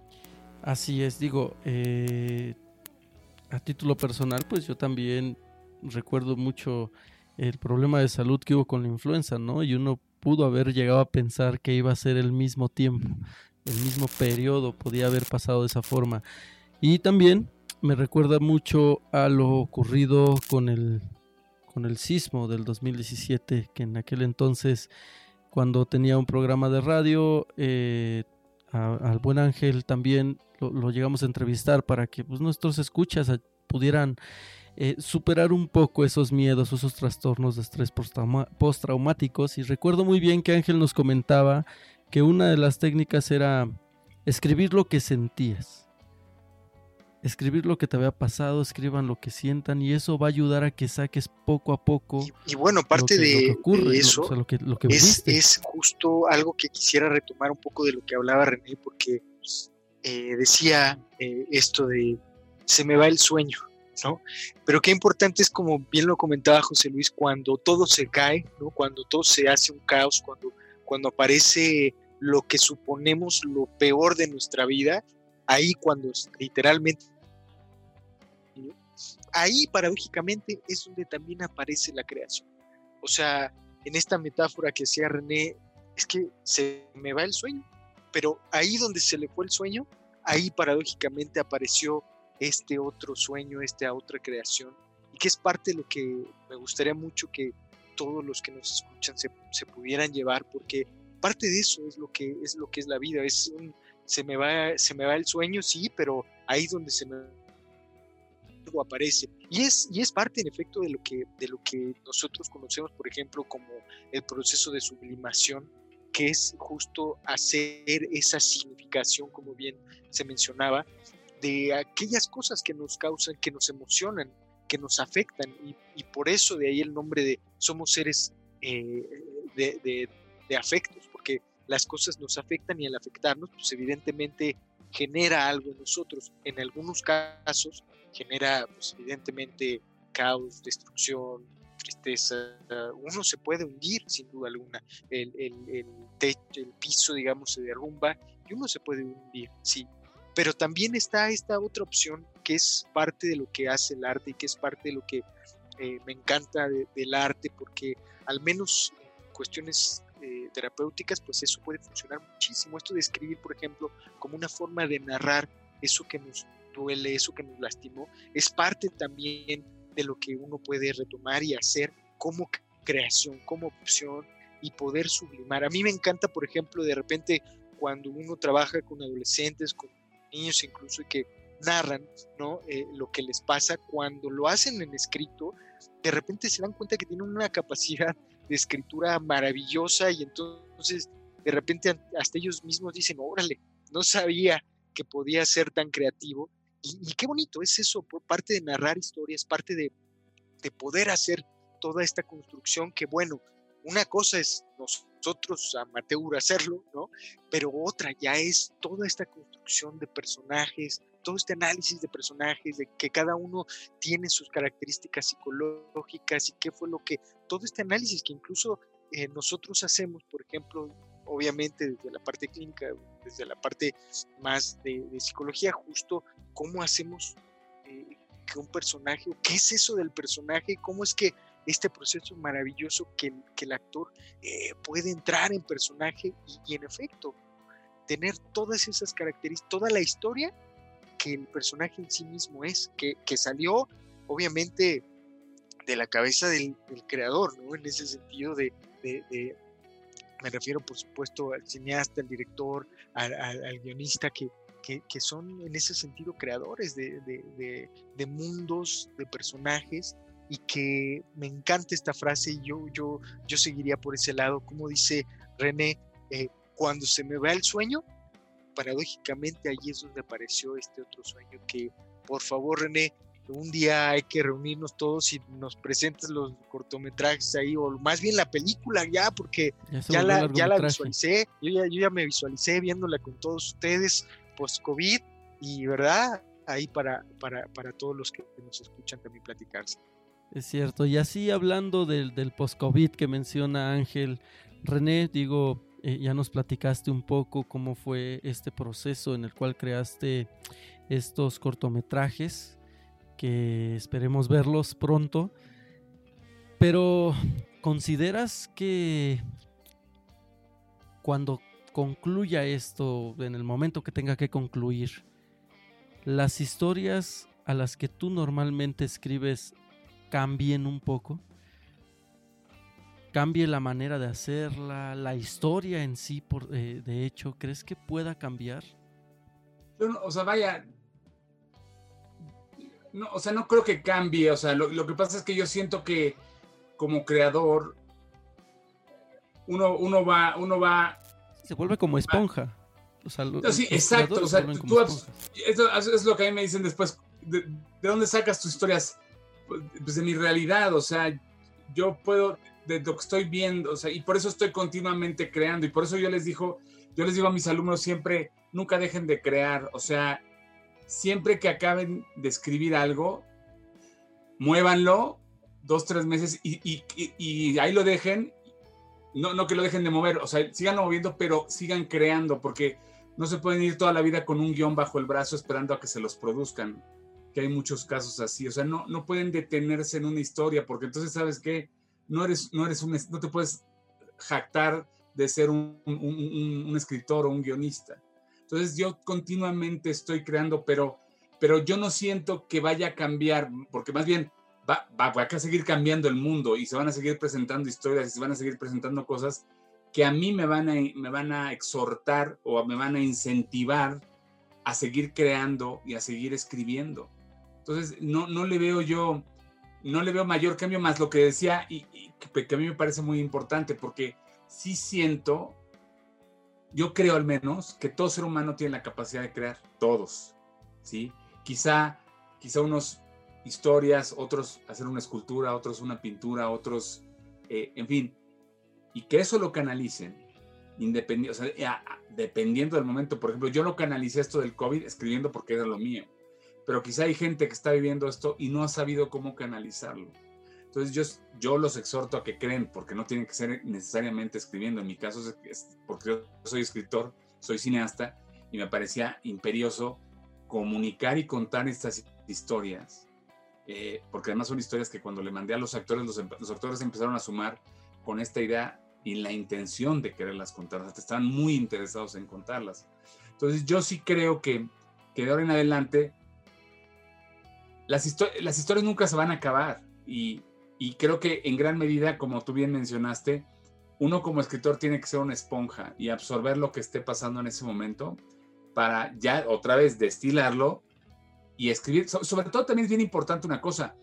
Speaker 1: Así es, digo, eh, a título personal, pues yo también recuerdo mucho el problema de salud que hubo con la influenza, ¿no? Y uno pudo haber llegado a pensar que iba a ser el mismo tiempo, el mismo periodo, podía haber pasado de esa forma. Y también me recuerda mucho a lo ocurrido con el, con el sismo del 2017, que en aquel entonces, cuando tenía un programa de radio, eh, al buen Ángel también lo, llegamos a entrevistar para que pues, nuestros escuchas pudieran eh, superar un poco esos miedos, esos trastornos de estrés postraumáticos. Y recuerdo muy bien que Ángel nos comentaba que una de las técnicas era escribir lo que sentías. Escribir lo que te había pasado, escriban lo que sientan y eso va a ayudar a que saques poco a poco.
Speaker 3: Y, bueno, parte de, eso es, justo algo que quisiera retomar un poco de lo que hablaba René, porque eh, decía eh, esto de se me va el sueño. ¿No? Pero qué importante es, como bien lo comentaba José Luis, cuando todo se cae, ¿no? Cuando todo se hace un caos, cuando, cuando aparece lo que suponemos lo peor de nuestra vida, ahí cuando literalmente, ahí paradójicamente es donde también aparece la creación. O sea, en esta metáfora que hacía René, es que se me va el sueño, pero ahí donde se le fue el sueño, ahí paradójicamente apareció este otro sueño, esta otra creación, y que es parte de lo que me gustaría mucho que todos los que nos escuchan se, pudieran llevar, porque parte de eso es lo que es lo que es la vida, es un, se me va se me va el sueño, sí, pero ahí donde se me aparece. Y es, y es parte, en efecto, de lo, que, de lo que nosotros conocemos, por ejemplo, como el proceso de sublimación, que es justo hacer esa significación, como bien se mencionaba, de aquellas cosas que nos causan, que nos emocionan, que nos afectan. Y, por eso de ahí el nombre de somos seres eh, de, afectos, porque las cosas nos afectan y al afectarnos, pues evidentemente genera algo en nosotros. En algunos casos genera, pues, evidentemente, caos, destrucción, tristeza. Uno se puede hundir, sin duda alguna. El, el, techo, el piso, digamos, se derrumba y uno se puede hundir, sí. Pero también está esta otra opción que es parte de lo que hace el arte y que es parte de lo que eh, me encanta del arte, porque al menos en cuestiones eh, terapéuticas, pues eso puede funcionar muchísimo. Esto de escribir, por ejemplo, como una forma de narrar eso que nos duele, eso que nos lastimó, es parte también de lo que uno puede retomar y hacer como creación, como opción y poder sublimar. A mí me encanta, por ejemplo, de repente cuando uno trabaja con adolescentes, con niños incluso, y que narran ¿no? Eh, lo que les pasa, cuando lo hacen en escrito, de repente se dan cuenta que tienen una capacidad de escritura maravillosa y entonces de repente hasta ellos mismos dicen, órale, no sabía que podía ser tan creativo. Y, qué bonito es eso, por parte de narrar historias, parte de, de poder hacer toda esta construcción que, bueno, una cosa es nosotros amateur hacerlo, ¿no? Pero otra ya es toda esta construcción de personajes, todo este análisis de personajes, de que cada uno tiene sus características psicológicas y qué fue lo que, todo este análisis que incluso eh, nosotros hacemos, por ejemplo, obviamente desde la parte clínica, desde la parte más de, psicología, justo cómo hacemos eh, que un personaje, qué es eso del personaje, cómo es que este proceso maravilloso que, que el actor eh, puede entrar en personaje y, en efecto tener todas esas características, toda la historia que el personaje en sí mismo es, que, que salió obviamente de la cabeza del, creador, ¿no? En ese sentido de, me refiero por supuesto al cineasta, al director, al, al, guionista, que, que, que, son en ese sentido creadores de, de, mundos, de personajes, y que me encanta esta frase y yo, yo, yo seguiría por ese lado, como dice René, eh, cuando se me va el sueño, paradójicamente allí es donde apareció este otro sueño que, por favor, René, un día hay que reunirnos todos y nos presentes los cortometrajes ahí, o más bien la película ya, porque ya, la, ya la, visualicé, yo ya, yo ya me visualicé viéndola con todos ustedes post-COVID y, ¿verdad? Ahí para, para, para todos los que nos escuchan también platicarse.
Speaker 1: Es cierto, y así hablando del, post-COVID que menciona Ángel, René, digo, eh, ya nos platicaste un poco cómo fue este proceso en el cual creaste estos cortometrajes, que esperemos verlos pronto. Pero, ¿consideras que cuando concluya esto, en el momento que tenga que concluir, las historias a las que tú normalmente escribes cambien un poco? cambie la manera de hacerla, la historia en sí, por, eh, de hecho, ¿crees que pueda cambiar?
Speaker 4: o sea, vaya, no, o sea, no creo que cambie, o sea, lo, que pasa es que yo siento que como creador, uno, uno va, uno va...
Speaker 1: Se vuelve como esponja.
Speaker 4: O sea, sí, exacto, o sea, tú, es lo que a mí me dicen después, ¿de, ¿de dónde sacas tus historias? Pues de mi realidad, o sea, yo puedo, de lo que estoy viendo, o sea, y por eso estoy continuamente creando, y por eso yo les digo, yo les digo a mis alumnos siempre, nunca dejen de crear, o sea, siempre que acaben de escribir algo, muévanlo dos, tres meses y, y, ahí lo dejen, no, no que lo dejen de mover, o sea, sigan moviendo, pero sigan creando, porque no se pueden ir toda la vida con un guion bajo el brazo esperando a que se los produzcan, que hay muchos casos así, o sea, no, no pueden detenerse en una historia, porque entonces, ¿sabes qué? no eres, no eres un, no te puedes jactar de ser un, un, escritor o un guionista. Entonces yo continuamente estoy creando, pero, pero yo no siento que vaya a cambiar, porque más bien va, va, va, a seguir cambiando el mundo y se van a seguir presentando historias y se van a seguir presentando cosas que a mí me van a, me van a exhortar o me van a incentivar a seguir creando y a seguir escribiendo. Entonces, no, no le veo yo, no le veo mayor cambio más lo que decía y, que, a mí me parece muy importante porque sí siento, yo creo al menos, que todo ser humano tiene la capacidad de crear, todos, ¿sí? Quizá, quizá unos historias, otros hacer una escultura, otros una pintura, otros, eh, en fin, y que eso lo canalicen, independiente, o sea, dependiendo del momento. Por ejemplo, yo lo canalicé esto del COVID escribiendo porque era lo mío, pero quizá hay gente que está viviendo esto y no ha sabido cómo canalizarlo. Entonces yo, yo los exhorto a que creen, porque no tienen que ser necesariamente escribiendo. En mi caso es porque yo soy escritor, soy cineasta y me parecía imperioso comunicar y contar estas historias eh, porque además son historias que cuando le mandé a los actores, los, actores empezaron a sumar con esta idea y la intención de quererlas contar, o estaban muy interesados en contarlas. Entonces yo sí creo que, que de ahora en adelante las, historias nunca se van a acabar y, creo que en gran medida, como tú bien mencionaste, uno como escritor tiene que ser una esponja y absorber lo que esté pasando en ese momento para ya otra vez destilarlo y escribir. sobre todo también es bien importante una cosa,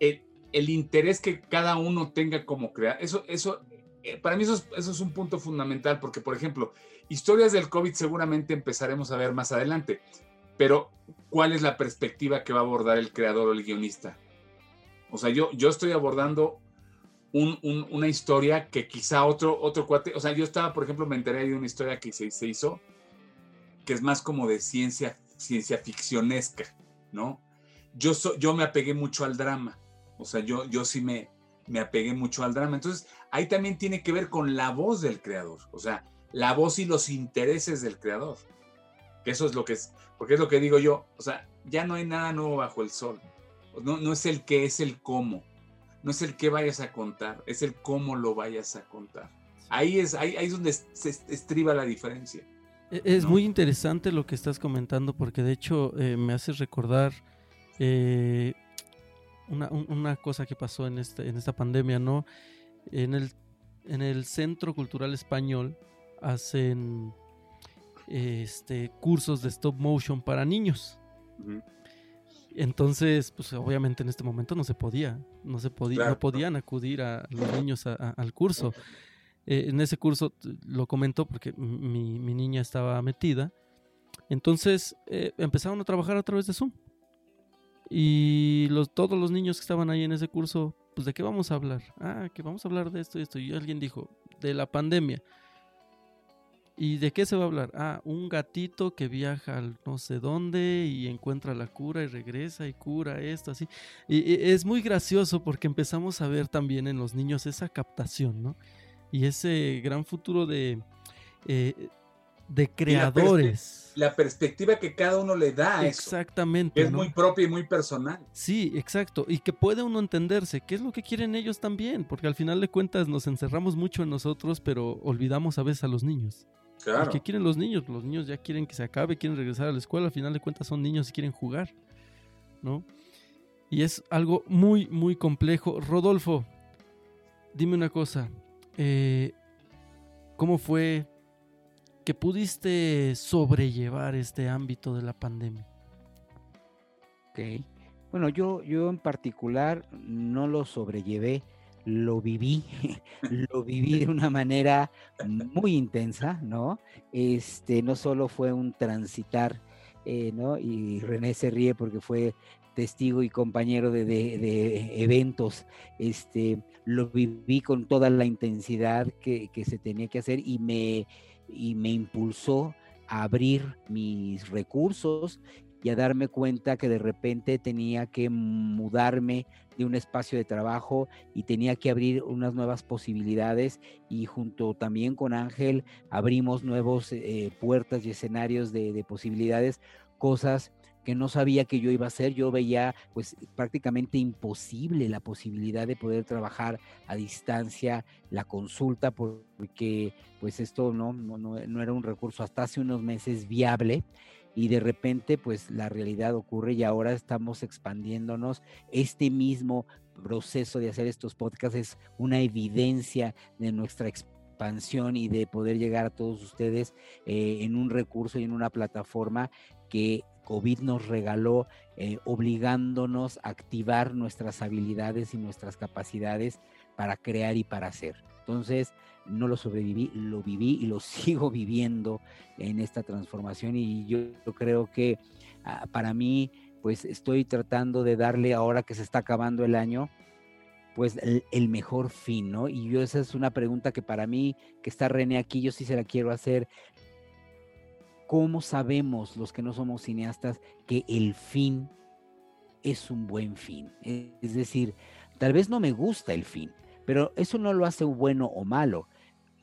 Speaker 4: el, interés que cada uno tenga como crear. Eso, eso, eh, para mí eso es, eso es un punto fundamental, porque por ejemplo, historias del COVID seguramente empezaremos a ver más adelante, pero ¿cuál es la perspectiva que va a abordar el creador o el guionista? O sea, yo, yo estoy abordando un, un, una historia que quizá otro, otro cuate, o sea, yo estaba, por ejemplo, me enteré de una historia que se, se hizo, que es más como de ciencia, ciencia ficcionesca. ¿no? Yo, yo me apegué mucho al drama, o sea, yo, yo sí me, me apegué mucho al drama. Entonces, ahí también tiene que ver con la voz del creador, o sea, la voz y los intereses del creador. Eso es lo que es, porque es lo que digo yo, o sea, ya no hay nada nuevo bajo el sol. No, no es el que, es el cómo. No es el que vayas a contar, es el cómo lo vayas a contar. Ahí es, ahí, ahí es donde se estriba la diferencia.
Speaker 1: E-, es muy interesante lo que estás comentando porque de hecho eh, me hace recordar eh, una, cosa que pasó en, este, en esta pandemia, ¿no? En el, en el Centro Cultural Español hacen este, cursos de stop motion para niños. Entonces, pues obviamente en este momento no se podía, no se podía, no podían acudir a los niños al curso. Eh, en ese curso lo comentó porque mi, niña estaba metida. Entonces eh, empezaron a trabajar a través de Zoom. Y los, todos los niños que estaban ahí en ese curso, pues de qué vamos a hablar. Ah, que vamos a hablar de esto y esto. Y alguien dijo, de la pandemia. ¿Y de qué se va a hablar? Ah, un gatito que viaja al no sé dónde y encuentra la cura y regresa y cura esto, así. y es muy gracioso porque empezamos a ver también en los niños esa captación, ¿no? y ese gran futuro de, eh, de creadores.
Speaker 4: La, perspectiva que cada uno le da a
Speaker 1: Exactamente.
Speaker 4: es muy propia y muy personal.
Speaker 1: Sí, exacto. Y que puede uno entenderse qué es lo que quieren ellos también, porque al final de cuentas nos encerramos mucho en nosotros, pero olvidamos a veces a los niños. Claro. ¿Qué quieren los niños? Los niños ya quieren que se acabe, quieren regresar a la escuela, al final de cuentas son niños y quieren jugar, ¿no? Y es algo muy, muy complejo. Rodolfo, dime una cosa, eh, ¿cómo fue que pudiste sobrellevar este ámbito de la pandemia?
Speaker 2: Ok. Bueno, yo, yo en particular no lo sobrellevé, lo viví, lo viví de una manera muy intensa, ¿no? Este, no solo fue un transitar, eh, ¿no? Y René se ríe porque fue testigo y compañero de, eventos, este, lo viví con toda la intensidad que, se tenía que hacer y me, y me impulsó a abrir mis recursos y a darme cuenta que de repente tenía que mudarme de un espacio de trabajo y tenía que abrir unas nuevas posibilidades y junto también con Ángel abrimos nuevos eh, puertas y escenarios de, de posibilidades, cosas que no sabía que yo iba a hacer. Yo veía pues prácticamente imposible la posibilidad de poder trabajar a distancia la consulta porque pues esto no, no, no, era un recurso hasta hace unos meses viable y de repente pues la realidad ocurre y ahora estamos expandiéndonos. Este mismo proceso de hacer estos podcasts es una evidencia de nuestra expansión y de poder llegar a todos ustedes eh, en un recurso y en una plataforma que COVID nos regaló, eh, obligándonos a activar nuestras habilidades y nuestras capacidades para crear y para hacer. Entonces, no lo sobreviví, lo viví y lo sigo viviendo en esta transformación y yo, creo que ah, para mí, pues estoy tratando de darle ahora que se está acabando el año, pues el, mejor fin, ¿no? Y yo esa es una pregunta que para mí, que está René aquí, yo sí se la quiero hacer. ¿Cómo sabemos los que no somos cineastas que el fin es un buen fin? Es decir, tal vez no me gusta el fin, pero eso no lo hace bueno o malo.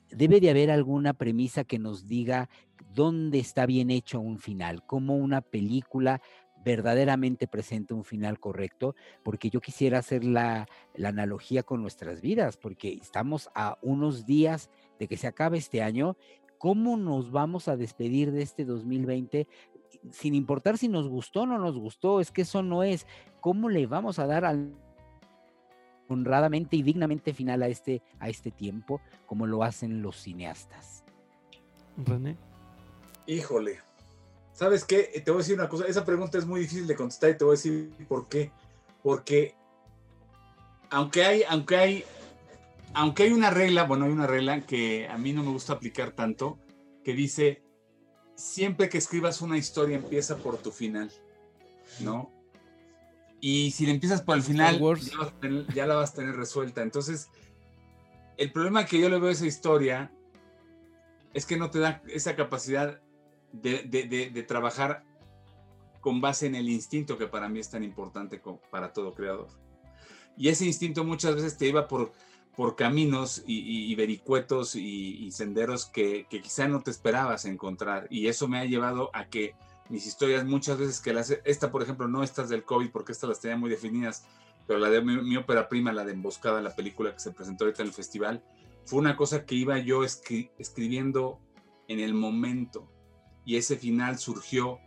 Speaker 2: Debe de haber alguna premisa que nos diga dónde está bien hecho un final, cómo una película verdaderamente presente un final correcto, porque yo quisiera hacer la, analogía con nuestras vidas, porque estamos a unos días de que se acabe este año. ¿Cómo nos vamos a despedir de este 2020? Sin importar si nos gustó o no nos gustó, es que eso no es. ¿Cómo le vamos a dar al honradamente y dignamente final a este, a este tiempo, como lo hacen los cineastas?
Speaker 1: René.
Speaker 4: Híjole, ¿Sabes qué? Te voy a decir una cosa. Esa pregunta es muy difícil de contestar y te voy a decir por qué. Porque aunque hay, aunque hay, aunque hay una regla, bueno, hay una regla que a mí no me gusta aplicar tanto, que dice, siempre que escribas una historia empieza por tu final, ¿no? Y si le empiezas por el final, ya, ya, la vas a tener resuelta. Entonces, el problema que yo le veo a esa historia es que no te da esa capacidad de, trabajar con base en el instinto que para mí es tan importante para todo creador. Y ese instinto muchas veces te iba por, por caminos y, vericuetos y, senderos que, quizá no te esperabas encontrar. Y eso me ha llevado a que mis historias muchas veces que las... Esta, por ejemplo, no estas del COVID porque estas las tenía muy definidas, pero la de mi, ópera prima, la de Emboscada, la película que se presentó ahorita en el festival, fue una cosa que iba yo escribiendo en el momento y ese final surgió,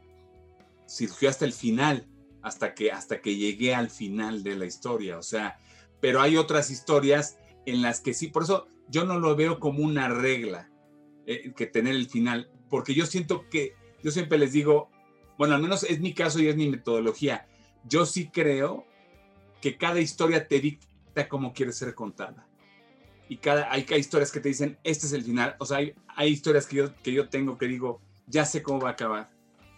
Speaker 4: surgió hasta el final, hasta que, hasta que llegué al final de la historia. O sea, pero hay otras historias en las que sí, por eso yo no lo veo como una regla eh, que tener el final, porque yo siento que, yo siempre les digo, bueno, al menos es mi caso y es mi metodología, yo sí creo que cada historia te dicta cómo quiere ser contada. Y cada, hay, hay historias que te dicen, este es el final. O sea, hay, hay historias que yo, que yo tengo que digo, ya sé cómo va a acabar.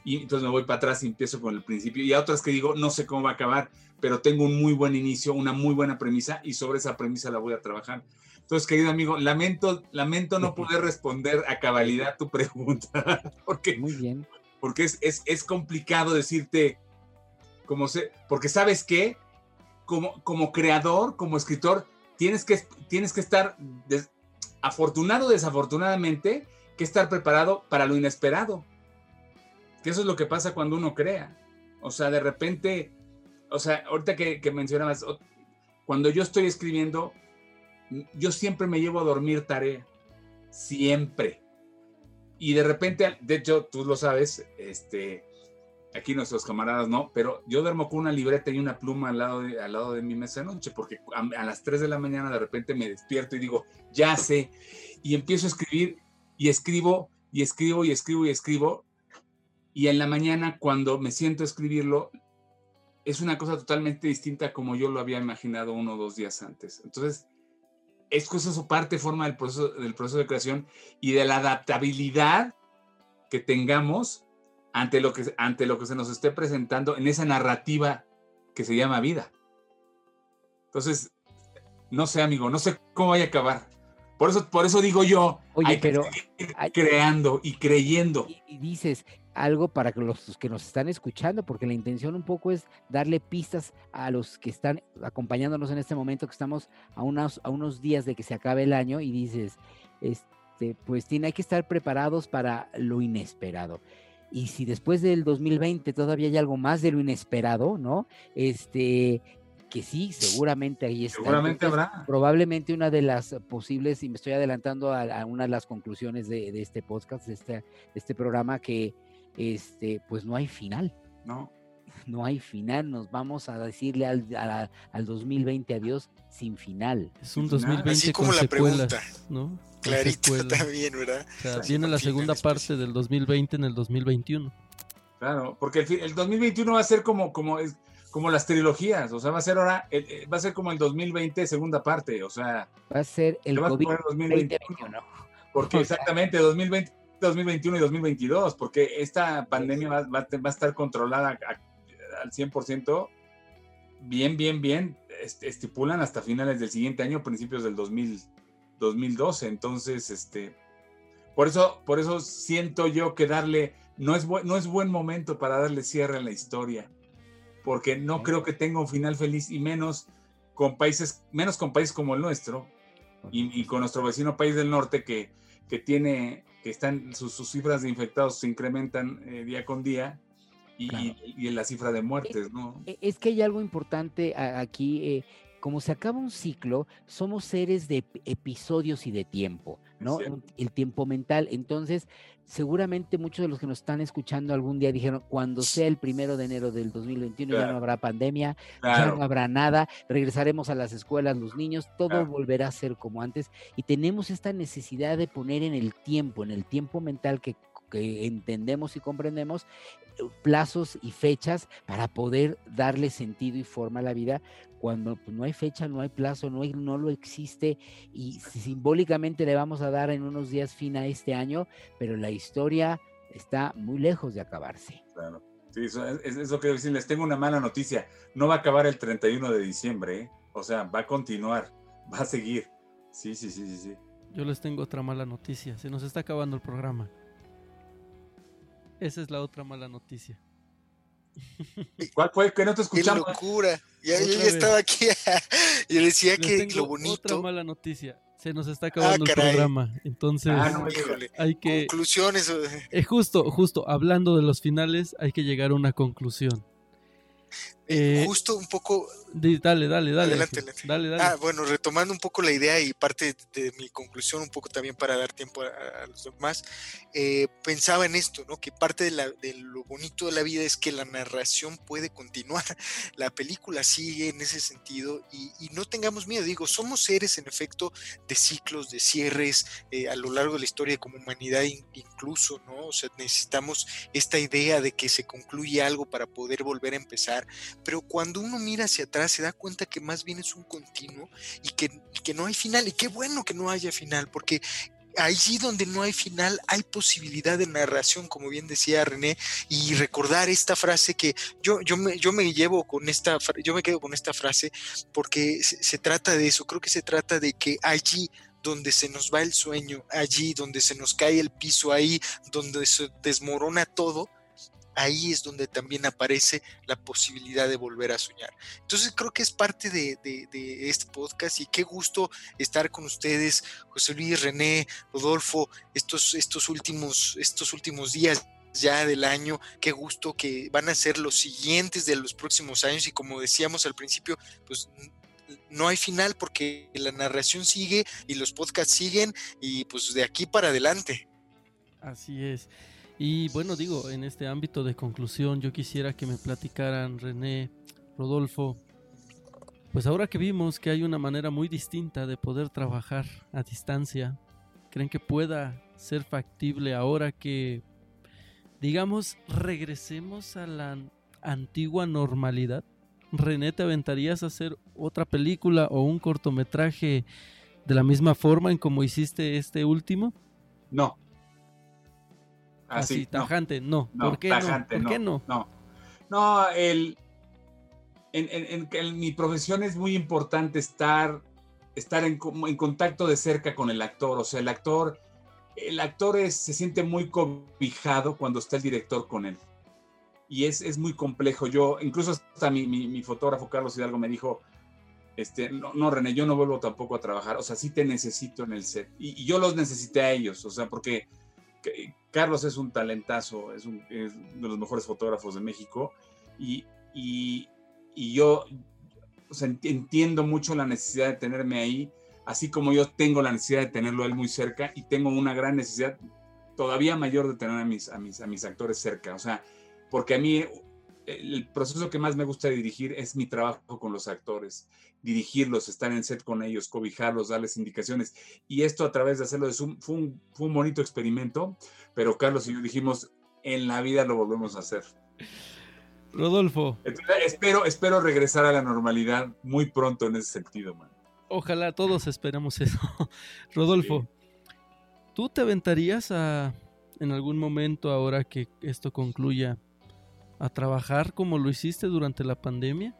Speaker 4: Y entonces me voy para atrás y empiezo con el principio. Y a otras que digo, no sé cómo va a acabar, pero tengo un muy buen inicio, una muy buena premisa y sobre esa premisa la voy a trabajar. Entonces, querido amigo, lamento, lamento no poder responder a cabalidad tu pregunta, porque,
Speaker 2: muy bien.
Speaker 4: porque es, es, es complicado decirte, como sé, porque sabes que como, como creador, como escritor, tienes que, tienes que estar afortunado o desafortunadamente, que estar preparado para lo inesperado. Que eso es lo que pasa cuando uno crea. O sea, de repente, o sea, ahorita que, que mencionabas, cuando yo estoy escribiendo, yo siempre me llevo a dormir tarea. Siempre. Y de repente, de hecho, tú lo sabes, este, aquí nuestros camaradas no, pero yo duermo con una libreta y una pluma al lado de, al lado de mi mesa de noche, porque a, las 3 de la mañana de repente me despierto y digo, ya sé, y empiezo a escribir y escribo y escribo y escribo y escribo. Y en la mañana cuando me siento a escribirlo, es una cosa totalmente distinta como yo lo había imaginado uno o dos días antes. Entonces, es cosa su parte, forma del proceso, del proceso de creación y de la adaptabilidad que tengamos ante lo que, ante lo que se nos esté presentando en esa narrativa que se llama vida. Entonces, no sé, amigo, no sé cómo vaya a acabar. Por eso, por eso digo yo,
Speaker 2: Oye, pero
Speaker 4: creando y creyendo.
Speaker 2: Y, dices algo para que los que nos están escuchando, porque la intención un poco es darle pistas a los que están acompañándonos en este momento, que estamos a unos, a unos días de que se acabe el año, y dices, este, pues tiene hay que estar preparados para lo inesperado. Y si después del 2020 todavía hay algo más de lo inesperado, ¿no? Este, que sí, seguramente ahí está.
Speaker 4: Seguramente habrá.
Speaker 2: Probablemente una de las posibles, y me estoy adelantando a, una de las conclusiones de, este podcast, de este, este programa, que este, pues no hay final.
Speaker 4: No.
Speaker 2: No hay final, nos vamos a decirle al, al 2020 adiós sin final.
Speaker 1: Es un 2020 Así como la pregunta, ¿no?
Speaker 3: Clarito también, ¿verdad?
Speaker 1: O sea, viene la segunda parte del 2020 en el 2021.
Speaker 4: Claro, porque el, fi- el 2021 va a ser como, como, es, como las trilogías, o sea, va a ser ahora, eh, va a ser como el 2020 segunda parte, o sea,
Speaker 2: Va a ser el
Speaker 4: a
Speaker 2: COVID
Speaker 4: poner 2021,
Speaker 2: 2021.
Speaker 4: porque exactamente 2020, 2021 y 2022, porque esta pandemia va, va va a estar controlada a- al 100%, bien, bien, bien, est- estipulan hasta finales del siguiente año, principios del 2000, 2012, entonces, este, por eso, por eso siento yo que darle, no es, no es buen momento para darle cierre a la historia, porque no creo que tenga un final feliz y menos con países, menos con países como el nuestro y, y con nuestro vecino país del norte que, que tiene, que están, sus, sus cifras de infectados se incrementan eh, día con día y,
Speaker 2: Claro.
Speaker 4: y- y la cifra de muertes, ¿no?
Speaker 2: Es que hay algo importante aquí. eh, como se acaba un ciclo, somos seres de ep- episodios y de tiempo, ¿no? El tiempo mental. Entonces, seguramente muchos de los que nos están escuchando algún día dijeron, cuando sea el primero de enero del 2021 ya
Speaker 4: Claro.
Speaker 2: no habrá pandemia, ya no habrá nada, regresaremos a las escuelas, los niños, todo
Speaker 4: Claro.
Speaker 2: volverá a ser como antes y tenemos esta necesidad de poner en el tiempo, en el tiempo mental que, que entendemos y comprendemos, eh, plazos y fechas para poder darle sentido y forma a la vida cuando pues, no hay fecha, no hay plazo, no, hay, no lo existe y simbólicamente le vamos a dar en unos días fin a este año, pero la historia está muy lejos de acabarse.
Speaker 4: claro. Sí, eso es, es- es lo que decir. Les tengo una mala noticia. No va a acabar el 31 de diciembre, ¿eh? O sea, va a continuar, va a seguir. Sí, sí, sí, sí, sí.
Speaker 1: Yo les tengo otra mala noticia. Se nos está acabando el programa. Esa es la otra mala noticia.
Speaker 4: ¿Cuál fue? Que no te
Speaker 3: ¡Qué
Speaker 4: escuchamos.
Speaker 3: locura! Ya, yo
Speaker 1: Otra
Speaker 3: ya estaba aquí. yo decía
Speaker 1: Les
Speaker 3: que
Speaker 1: tengo
Speaker 3: lo
Speaker 1: Otra
Speaker 3: bonito.
Speaker 1: mala noticia. Se nos está acabando el programa. Entonces,
Speaker 4: Ah, no
Speaker 1: hay que.
Speaker 3: Conclusiones. eh,
Speaker 1: justo, justo, hablando de los finales, hay que llegar a una conclusión. Eh,
Speaker 3: Justo un poco
Speaker 1: dale, dale, dale.
Speaker 3: Adelante, adelante.
Speaker 1: Dale, dale.
Speaker 3: Ah, bueno, retomando un poco la idea y parte de mi conclusión, un poco también para dar tiempo a, a los demás, eh, pensaba en esto, ¿no? Que parte de, la- de lo bonito de la vida es que la narración puede continuar, la película sigue en ese sentido y, y no tengamos miedo, digo, somos seres en efecto de ciclos, de cierres eh, a lo largo de la historia como humanidad in- incluso, ¿no? O sea, necesitamos esta idea de que se concluye algo para poder volver a empezar, pero cuando uno mira hacia atrás se da cuenta que más bien es un continuo y que, que no hay final. Y qué bueno que no haya final, porque allí donde no hay final hay posibilidad de narración, como bien decía René, y recordar esta frase que yo, yo, me, yo me llevo con esta, yo me quedo con esta frase porque se, se trata de eso, creo que se trata de que allí donde se nos va el sueño, allí donde se nos cae el piso, ahí donde se desmorona todo, ahí es donde también aparece la posibilidad de volver a soñar. Entonces creo que es parte de, este podcast y qué gusto estar con ustedes, José Luis, René, Rodolfo, estos, estos, últimos, estos últimos días ya del año, qué gusto que van a ser los siguientes de los próximos años y como decíamos al principio, pues no hay final porque la narración sigue y los podcasts siguen y pues de aquí para adelante.
Speaker 1: Así es. Y bueno, digo, en este ámbito de conclusión, yo quisiera que me platicaran René, Rodolfo, pues ahora que vimos que hay una manera muy distinta de poder trabajar a distancia, ¿creen que pueda ser factible ahora que, digamos, regresemos a la antigua normalidad? René, ¿te aventarías a hacer otra película o un cortometraje de la misma forma en como hiciste este último?
Speaker 4: No.
Speaker 1: Así, tajante, no.
Speaker 4: No,
Speaker 1: ¿Por qué
Speaker 4: tajante,
Speaker 1: no? ¿Por qué no?
Speaker 4: No, no el, en, en- en- mi profesión es muy importante estar, estar en, en contacto de cerca con el actor. O sea, el actor, el actor es- se siente muy cobijado cuando está el director con él. Y es, es muy complejo. Yo, incluso hasta mi, mi- mi fotógrafo Carlos Hidalgo me dijo, este, no, no, René, yo no vuelvo tampoco a trabajar. O sea, sí te necesito en el set. Y, y yo los necesité a ellos. O sea, porque que- Carlos es un talentazo, es, un, de los mejores fotógrafos de México y, y- yo entiendo mucho la necesidad de tenerme ahí, así como yo tengo la necesidad de tenerlo a él muy cerca y tengo una gran necesidad todavía mayor de tener a mis, a mis, a mis actores cerca. O sea, porque a mí el proceso que más me gusta dirigir es mi trabajo con los actores, dirigirlos, estar en set con ellos, cobijarlos, darles indicaciones. Y esto a través de hacerlo de Zoom fue un, fue un bonito experimento, pero Carlos y yo dijimos, en la vida lo volvemos a hacer.
Speaker 1: Rodolfo.
Speaker 4: Entonces, espero, espero regresar a la normalidad muy pronto en ese sentido, man.
Speaker 1: Ojalá todos esperamos eso. Rodolfo, ¿tú te aventarías a, en algún momento, ahora que esto concluya, a trabajar como lo hiciste durante la pandemia?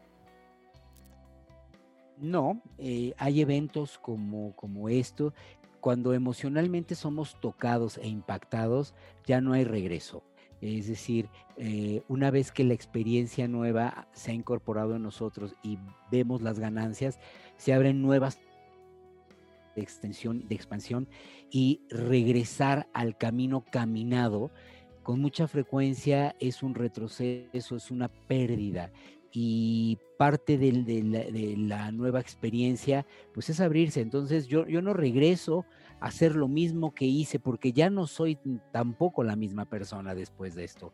Speaker 2: No, eh, hay eventos como, como esto. Cuando emocionalmente somos tocados e impactados, ya no hay regreso. Es decir, eh, una vez que la experiencia nueva se ha incorporado en nosotros y vemos las ganancias, se abren nuevas de extensión, de expansión y regresar al camino caminado con mucha frecuencia es un retroceso, es una pérdida y parte de, la, nueva experiencia, pues es abrirse. Entonces yo, yo no regreso a hacer lo mismo que hice porque ya no soy tampoco la misma persona después de esto.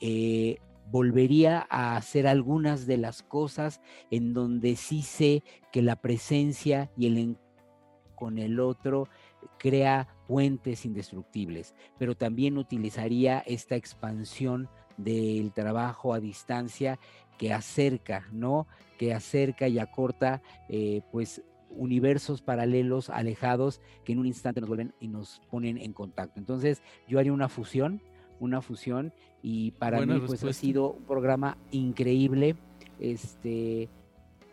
Speaker 2: Eh, volvería a hacer algunas de las cosas en donde sí sé que la presencia y el con el otro crea puentes indestructibles, pero también utilizaría esta expansión del trabajo a distancia que acerca, ¿no? Que acerca y acorta, eh, pues, universos paralelos, alejados, que en un instante nos vuelven y nos ponen en contacto. Entonces, yo haría una fusión, una fusión, y para mí, pues, ha sido un programa increíble, este,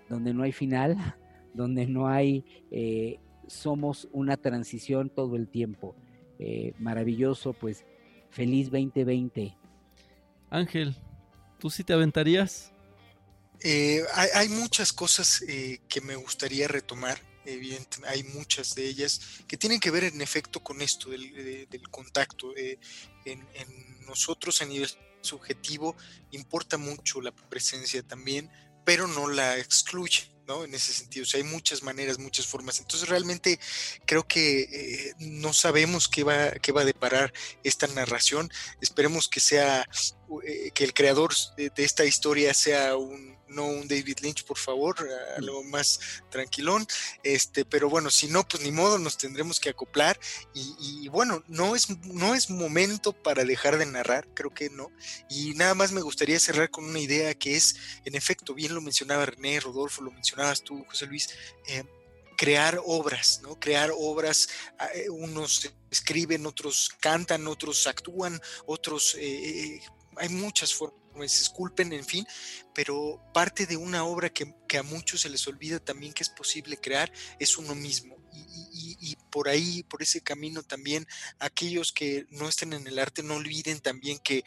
Speaker 2: donde no hay final, donde no hay, eh, somos una transición todo el tiempo. Eh, maravilloso, pues, feliz 2020.
Speaker 1: Ángel, ¿tú sí te aventarías?
Speaker 3: Eh, hay, muchas cosas eh, que me gustaría retomar, evidentemente, hay muchas de ellas que tienen que ver en efecto con esto del, contacto. Eh, en, nosotros a nivel subjetivo importa mucho la presencia también, pero no la excluye. ¿No? En ese sentido, o sea, hay muchas maneras, muchas formas. Entonces, realmente creo que no sabemos qué va, qué va a deparar esta narración. Esperemos que sea, que el creador de esta historia sea un, no un David Lynch, por favor, mm. algo más tranquilón. Este, pero bueno, si no, pues ni modo, nos tendremos que acoplar. Y, bueno, no es, no es momento para dejar de narrar, creo que no. Y nada más me gustaría cerrar con una idea que es, en efecto, bien lo mencionaba René, Rodolfo, lo mencionabas tú, José Luis. Eh, crear obras, ¿no? Crear obras, ah, eh, unos escriben, otros cantan, otros actúan, otros, eh, hay muchas formas me disculpen, en fin, pero parte de una obra que, a muchos se les olvida también que es posible crear es uno mismo. Y, por ahí, por ese camino también, aquellos que no estén en el arte, no olviden también que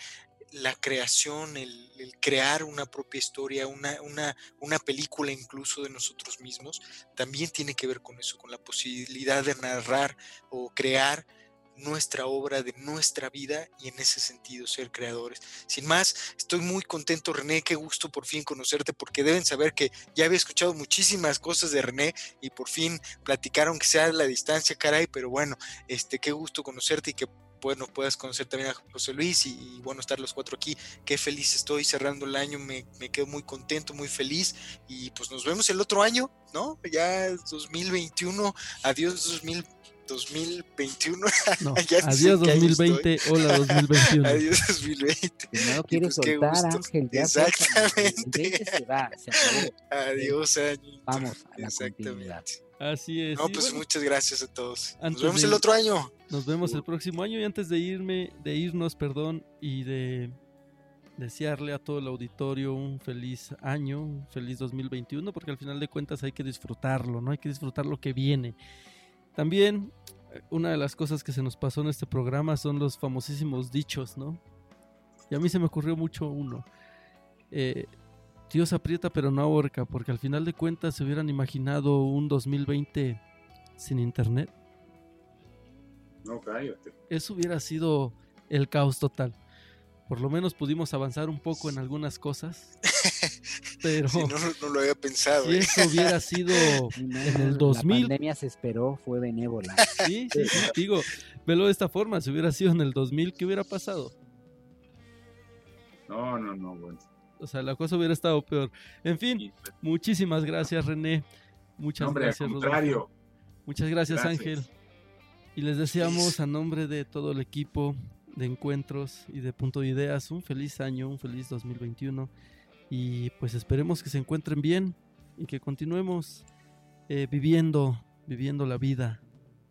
Speaker 3: la creación, el, crear una propia historia, una, una, una, película incluso de nosotros mismos, también tiene que ver con eso, con la posibilidad de narrar o crear nuestra obra, de nuestra vida y en ese sentido ser creadores. Sin más, estoy muy contento René, qué gusto por fin conocerte porque deben saber que ya había escuchado muchísimas cosas de René y por fin platicaron que sea la distancia, caray, pero bueno, este qué gusto conocerte y que bueno, puedas conocer también a José Luis y, bueno, estar los cuatro aquí. Qué feliz estoy cerrando el año, me, me, quedo muy contento, muy feliz y pues nos vemos el otro año, ¿no? Ya 2021, adiós 2020 2021.
Speaker 1: No, adiós 2020, hola 2021.
Speaker 3: Adiós 2020.
Speaker 2: No lo quiero pues, soltar, Ángel. Ya
Speaker 3: Exactamente. Se va, se Adiós, año.
Speaker 2: Vamos a la Exactamente.
Speaker 1: Así es.
Speaker 3: No, pues muchas gracias a todos. Nos vemos el otro año.
Speaker 1: Nos vemos el próximo año y antes de irme, de irnos, perdón, y de desearle a todo el auditorio un feliz año, un feliz 2021, porque al final de cuentas hay que disfrutarlo, ¿no? Hay que disfrutar lo que viene. También eh, una de las cosas que se nos pasó en este programa son los famosísimos dichos, ¿no? Y a mí se me ocurrió mucho uno. Eh, Dios aprieta pero no ahorca, porque al final de cuentas se hubieran imaginado un 2020 sin internet.
Speaker 4: No, cállate.
Speaker 1: Eso hubiera sido el caos total por lo menos pudimos avanzar un poco en algunas cosas. Pero
Speaker 3: no, lo había pensado.
Speaker 1: Si ¿eh? eso hubiera sido en el 2000.
Speaker 2: La pandemia se esperó, fue benévola.
Speaker 1: Sí, sí, digo, velo de esta forma, si hubiera sido en el 2000, ¿qué hubiera pasado?
Speaker 4: No, no, no, bueno.
Speaker 1: O sea, la cosa hubiera estado peor. En fin, muchísimas gracias, René. Muchas gracias,
Speaker 4: Rodolfo.
Speaker 1: Muchas gracias, Ángel. Y les deseamos a nombre de todo el equipo de encuentros y de punto de ideas. Un feliz año, un feliz 2021 y pues esperemos que se encuentren bien y que continuemos eh, viviendo, viviendo la vida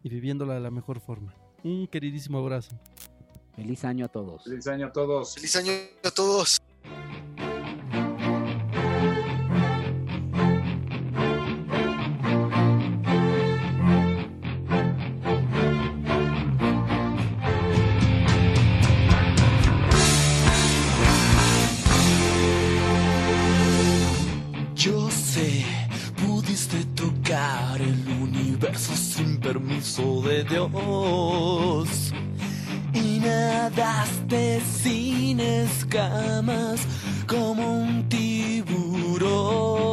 Speaker 1: y viviéndola de la mejor forma. Un queridísimo abrazo.
Speaker 2: Feliz año a todos.
Speaker 4: Feliz año a todos.
Speaker 3: Feliz año a todos.
Speaker 9: impulso de Dios. Y nadaste sin escamas como un tiburón.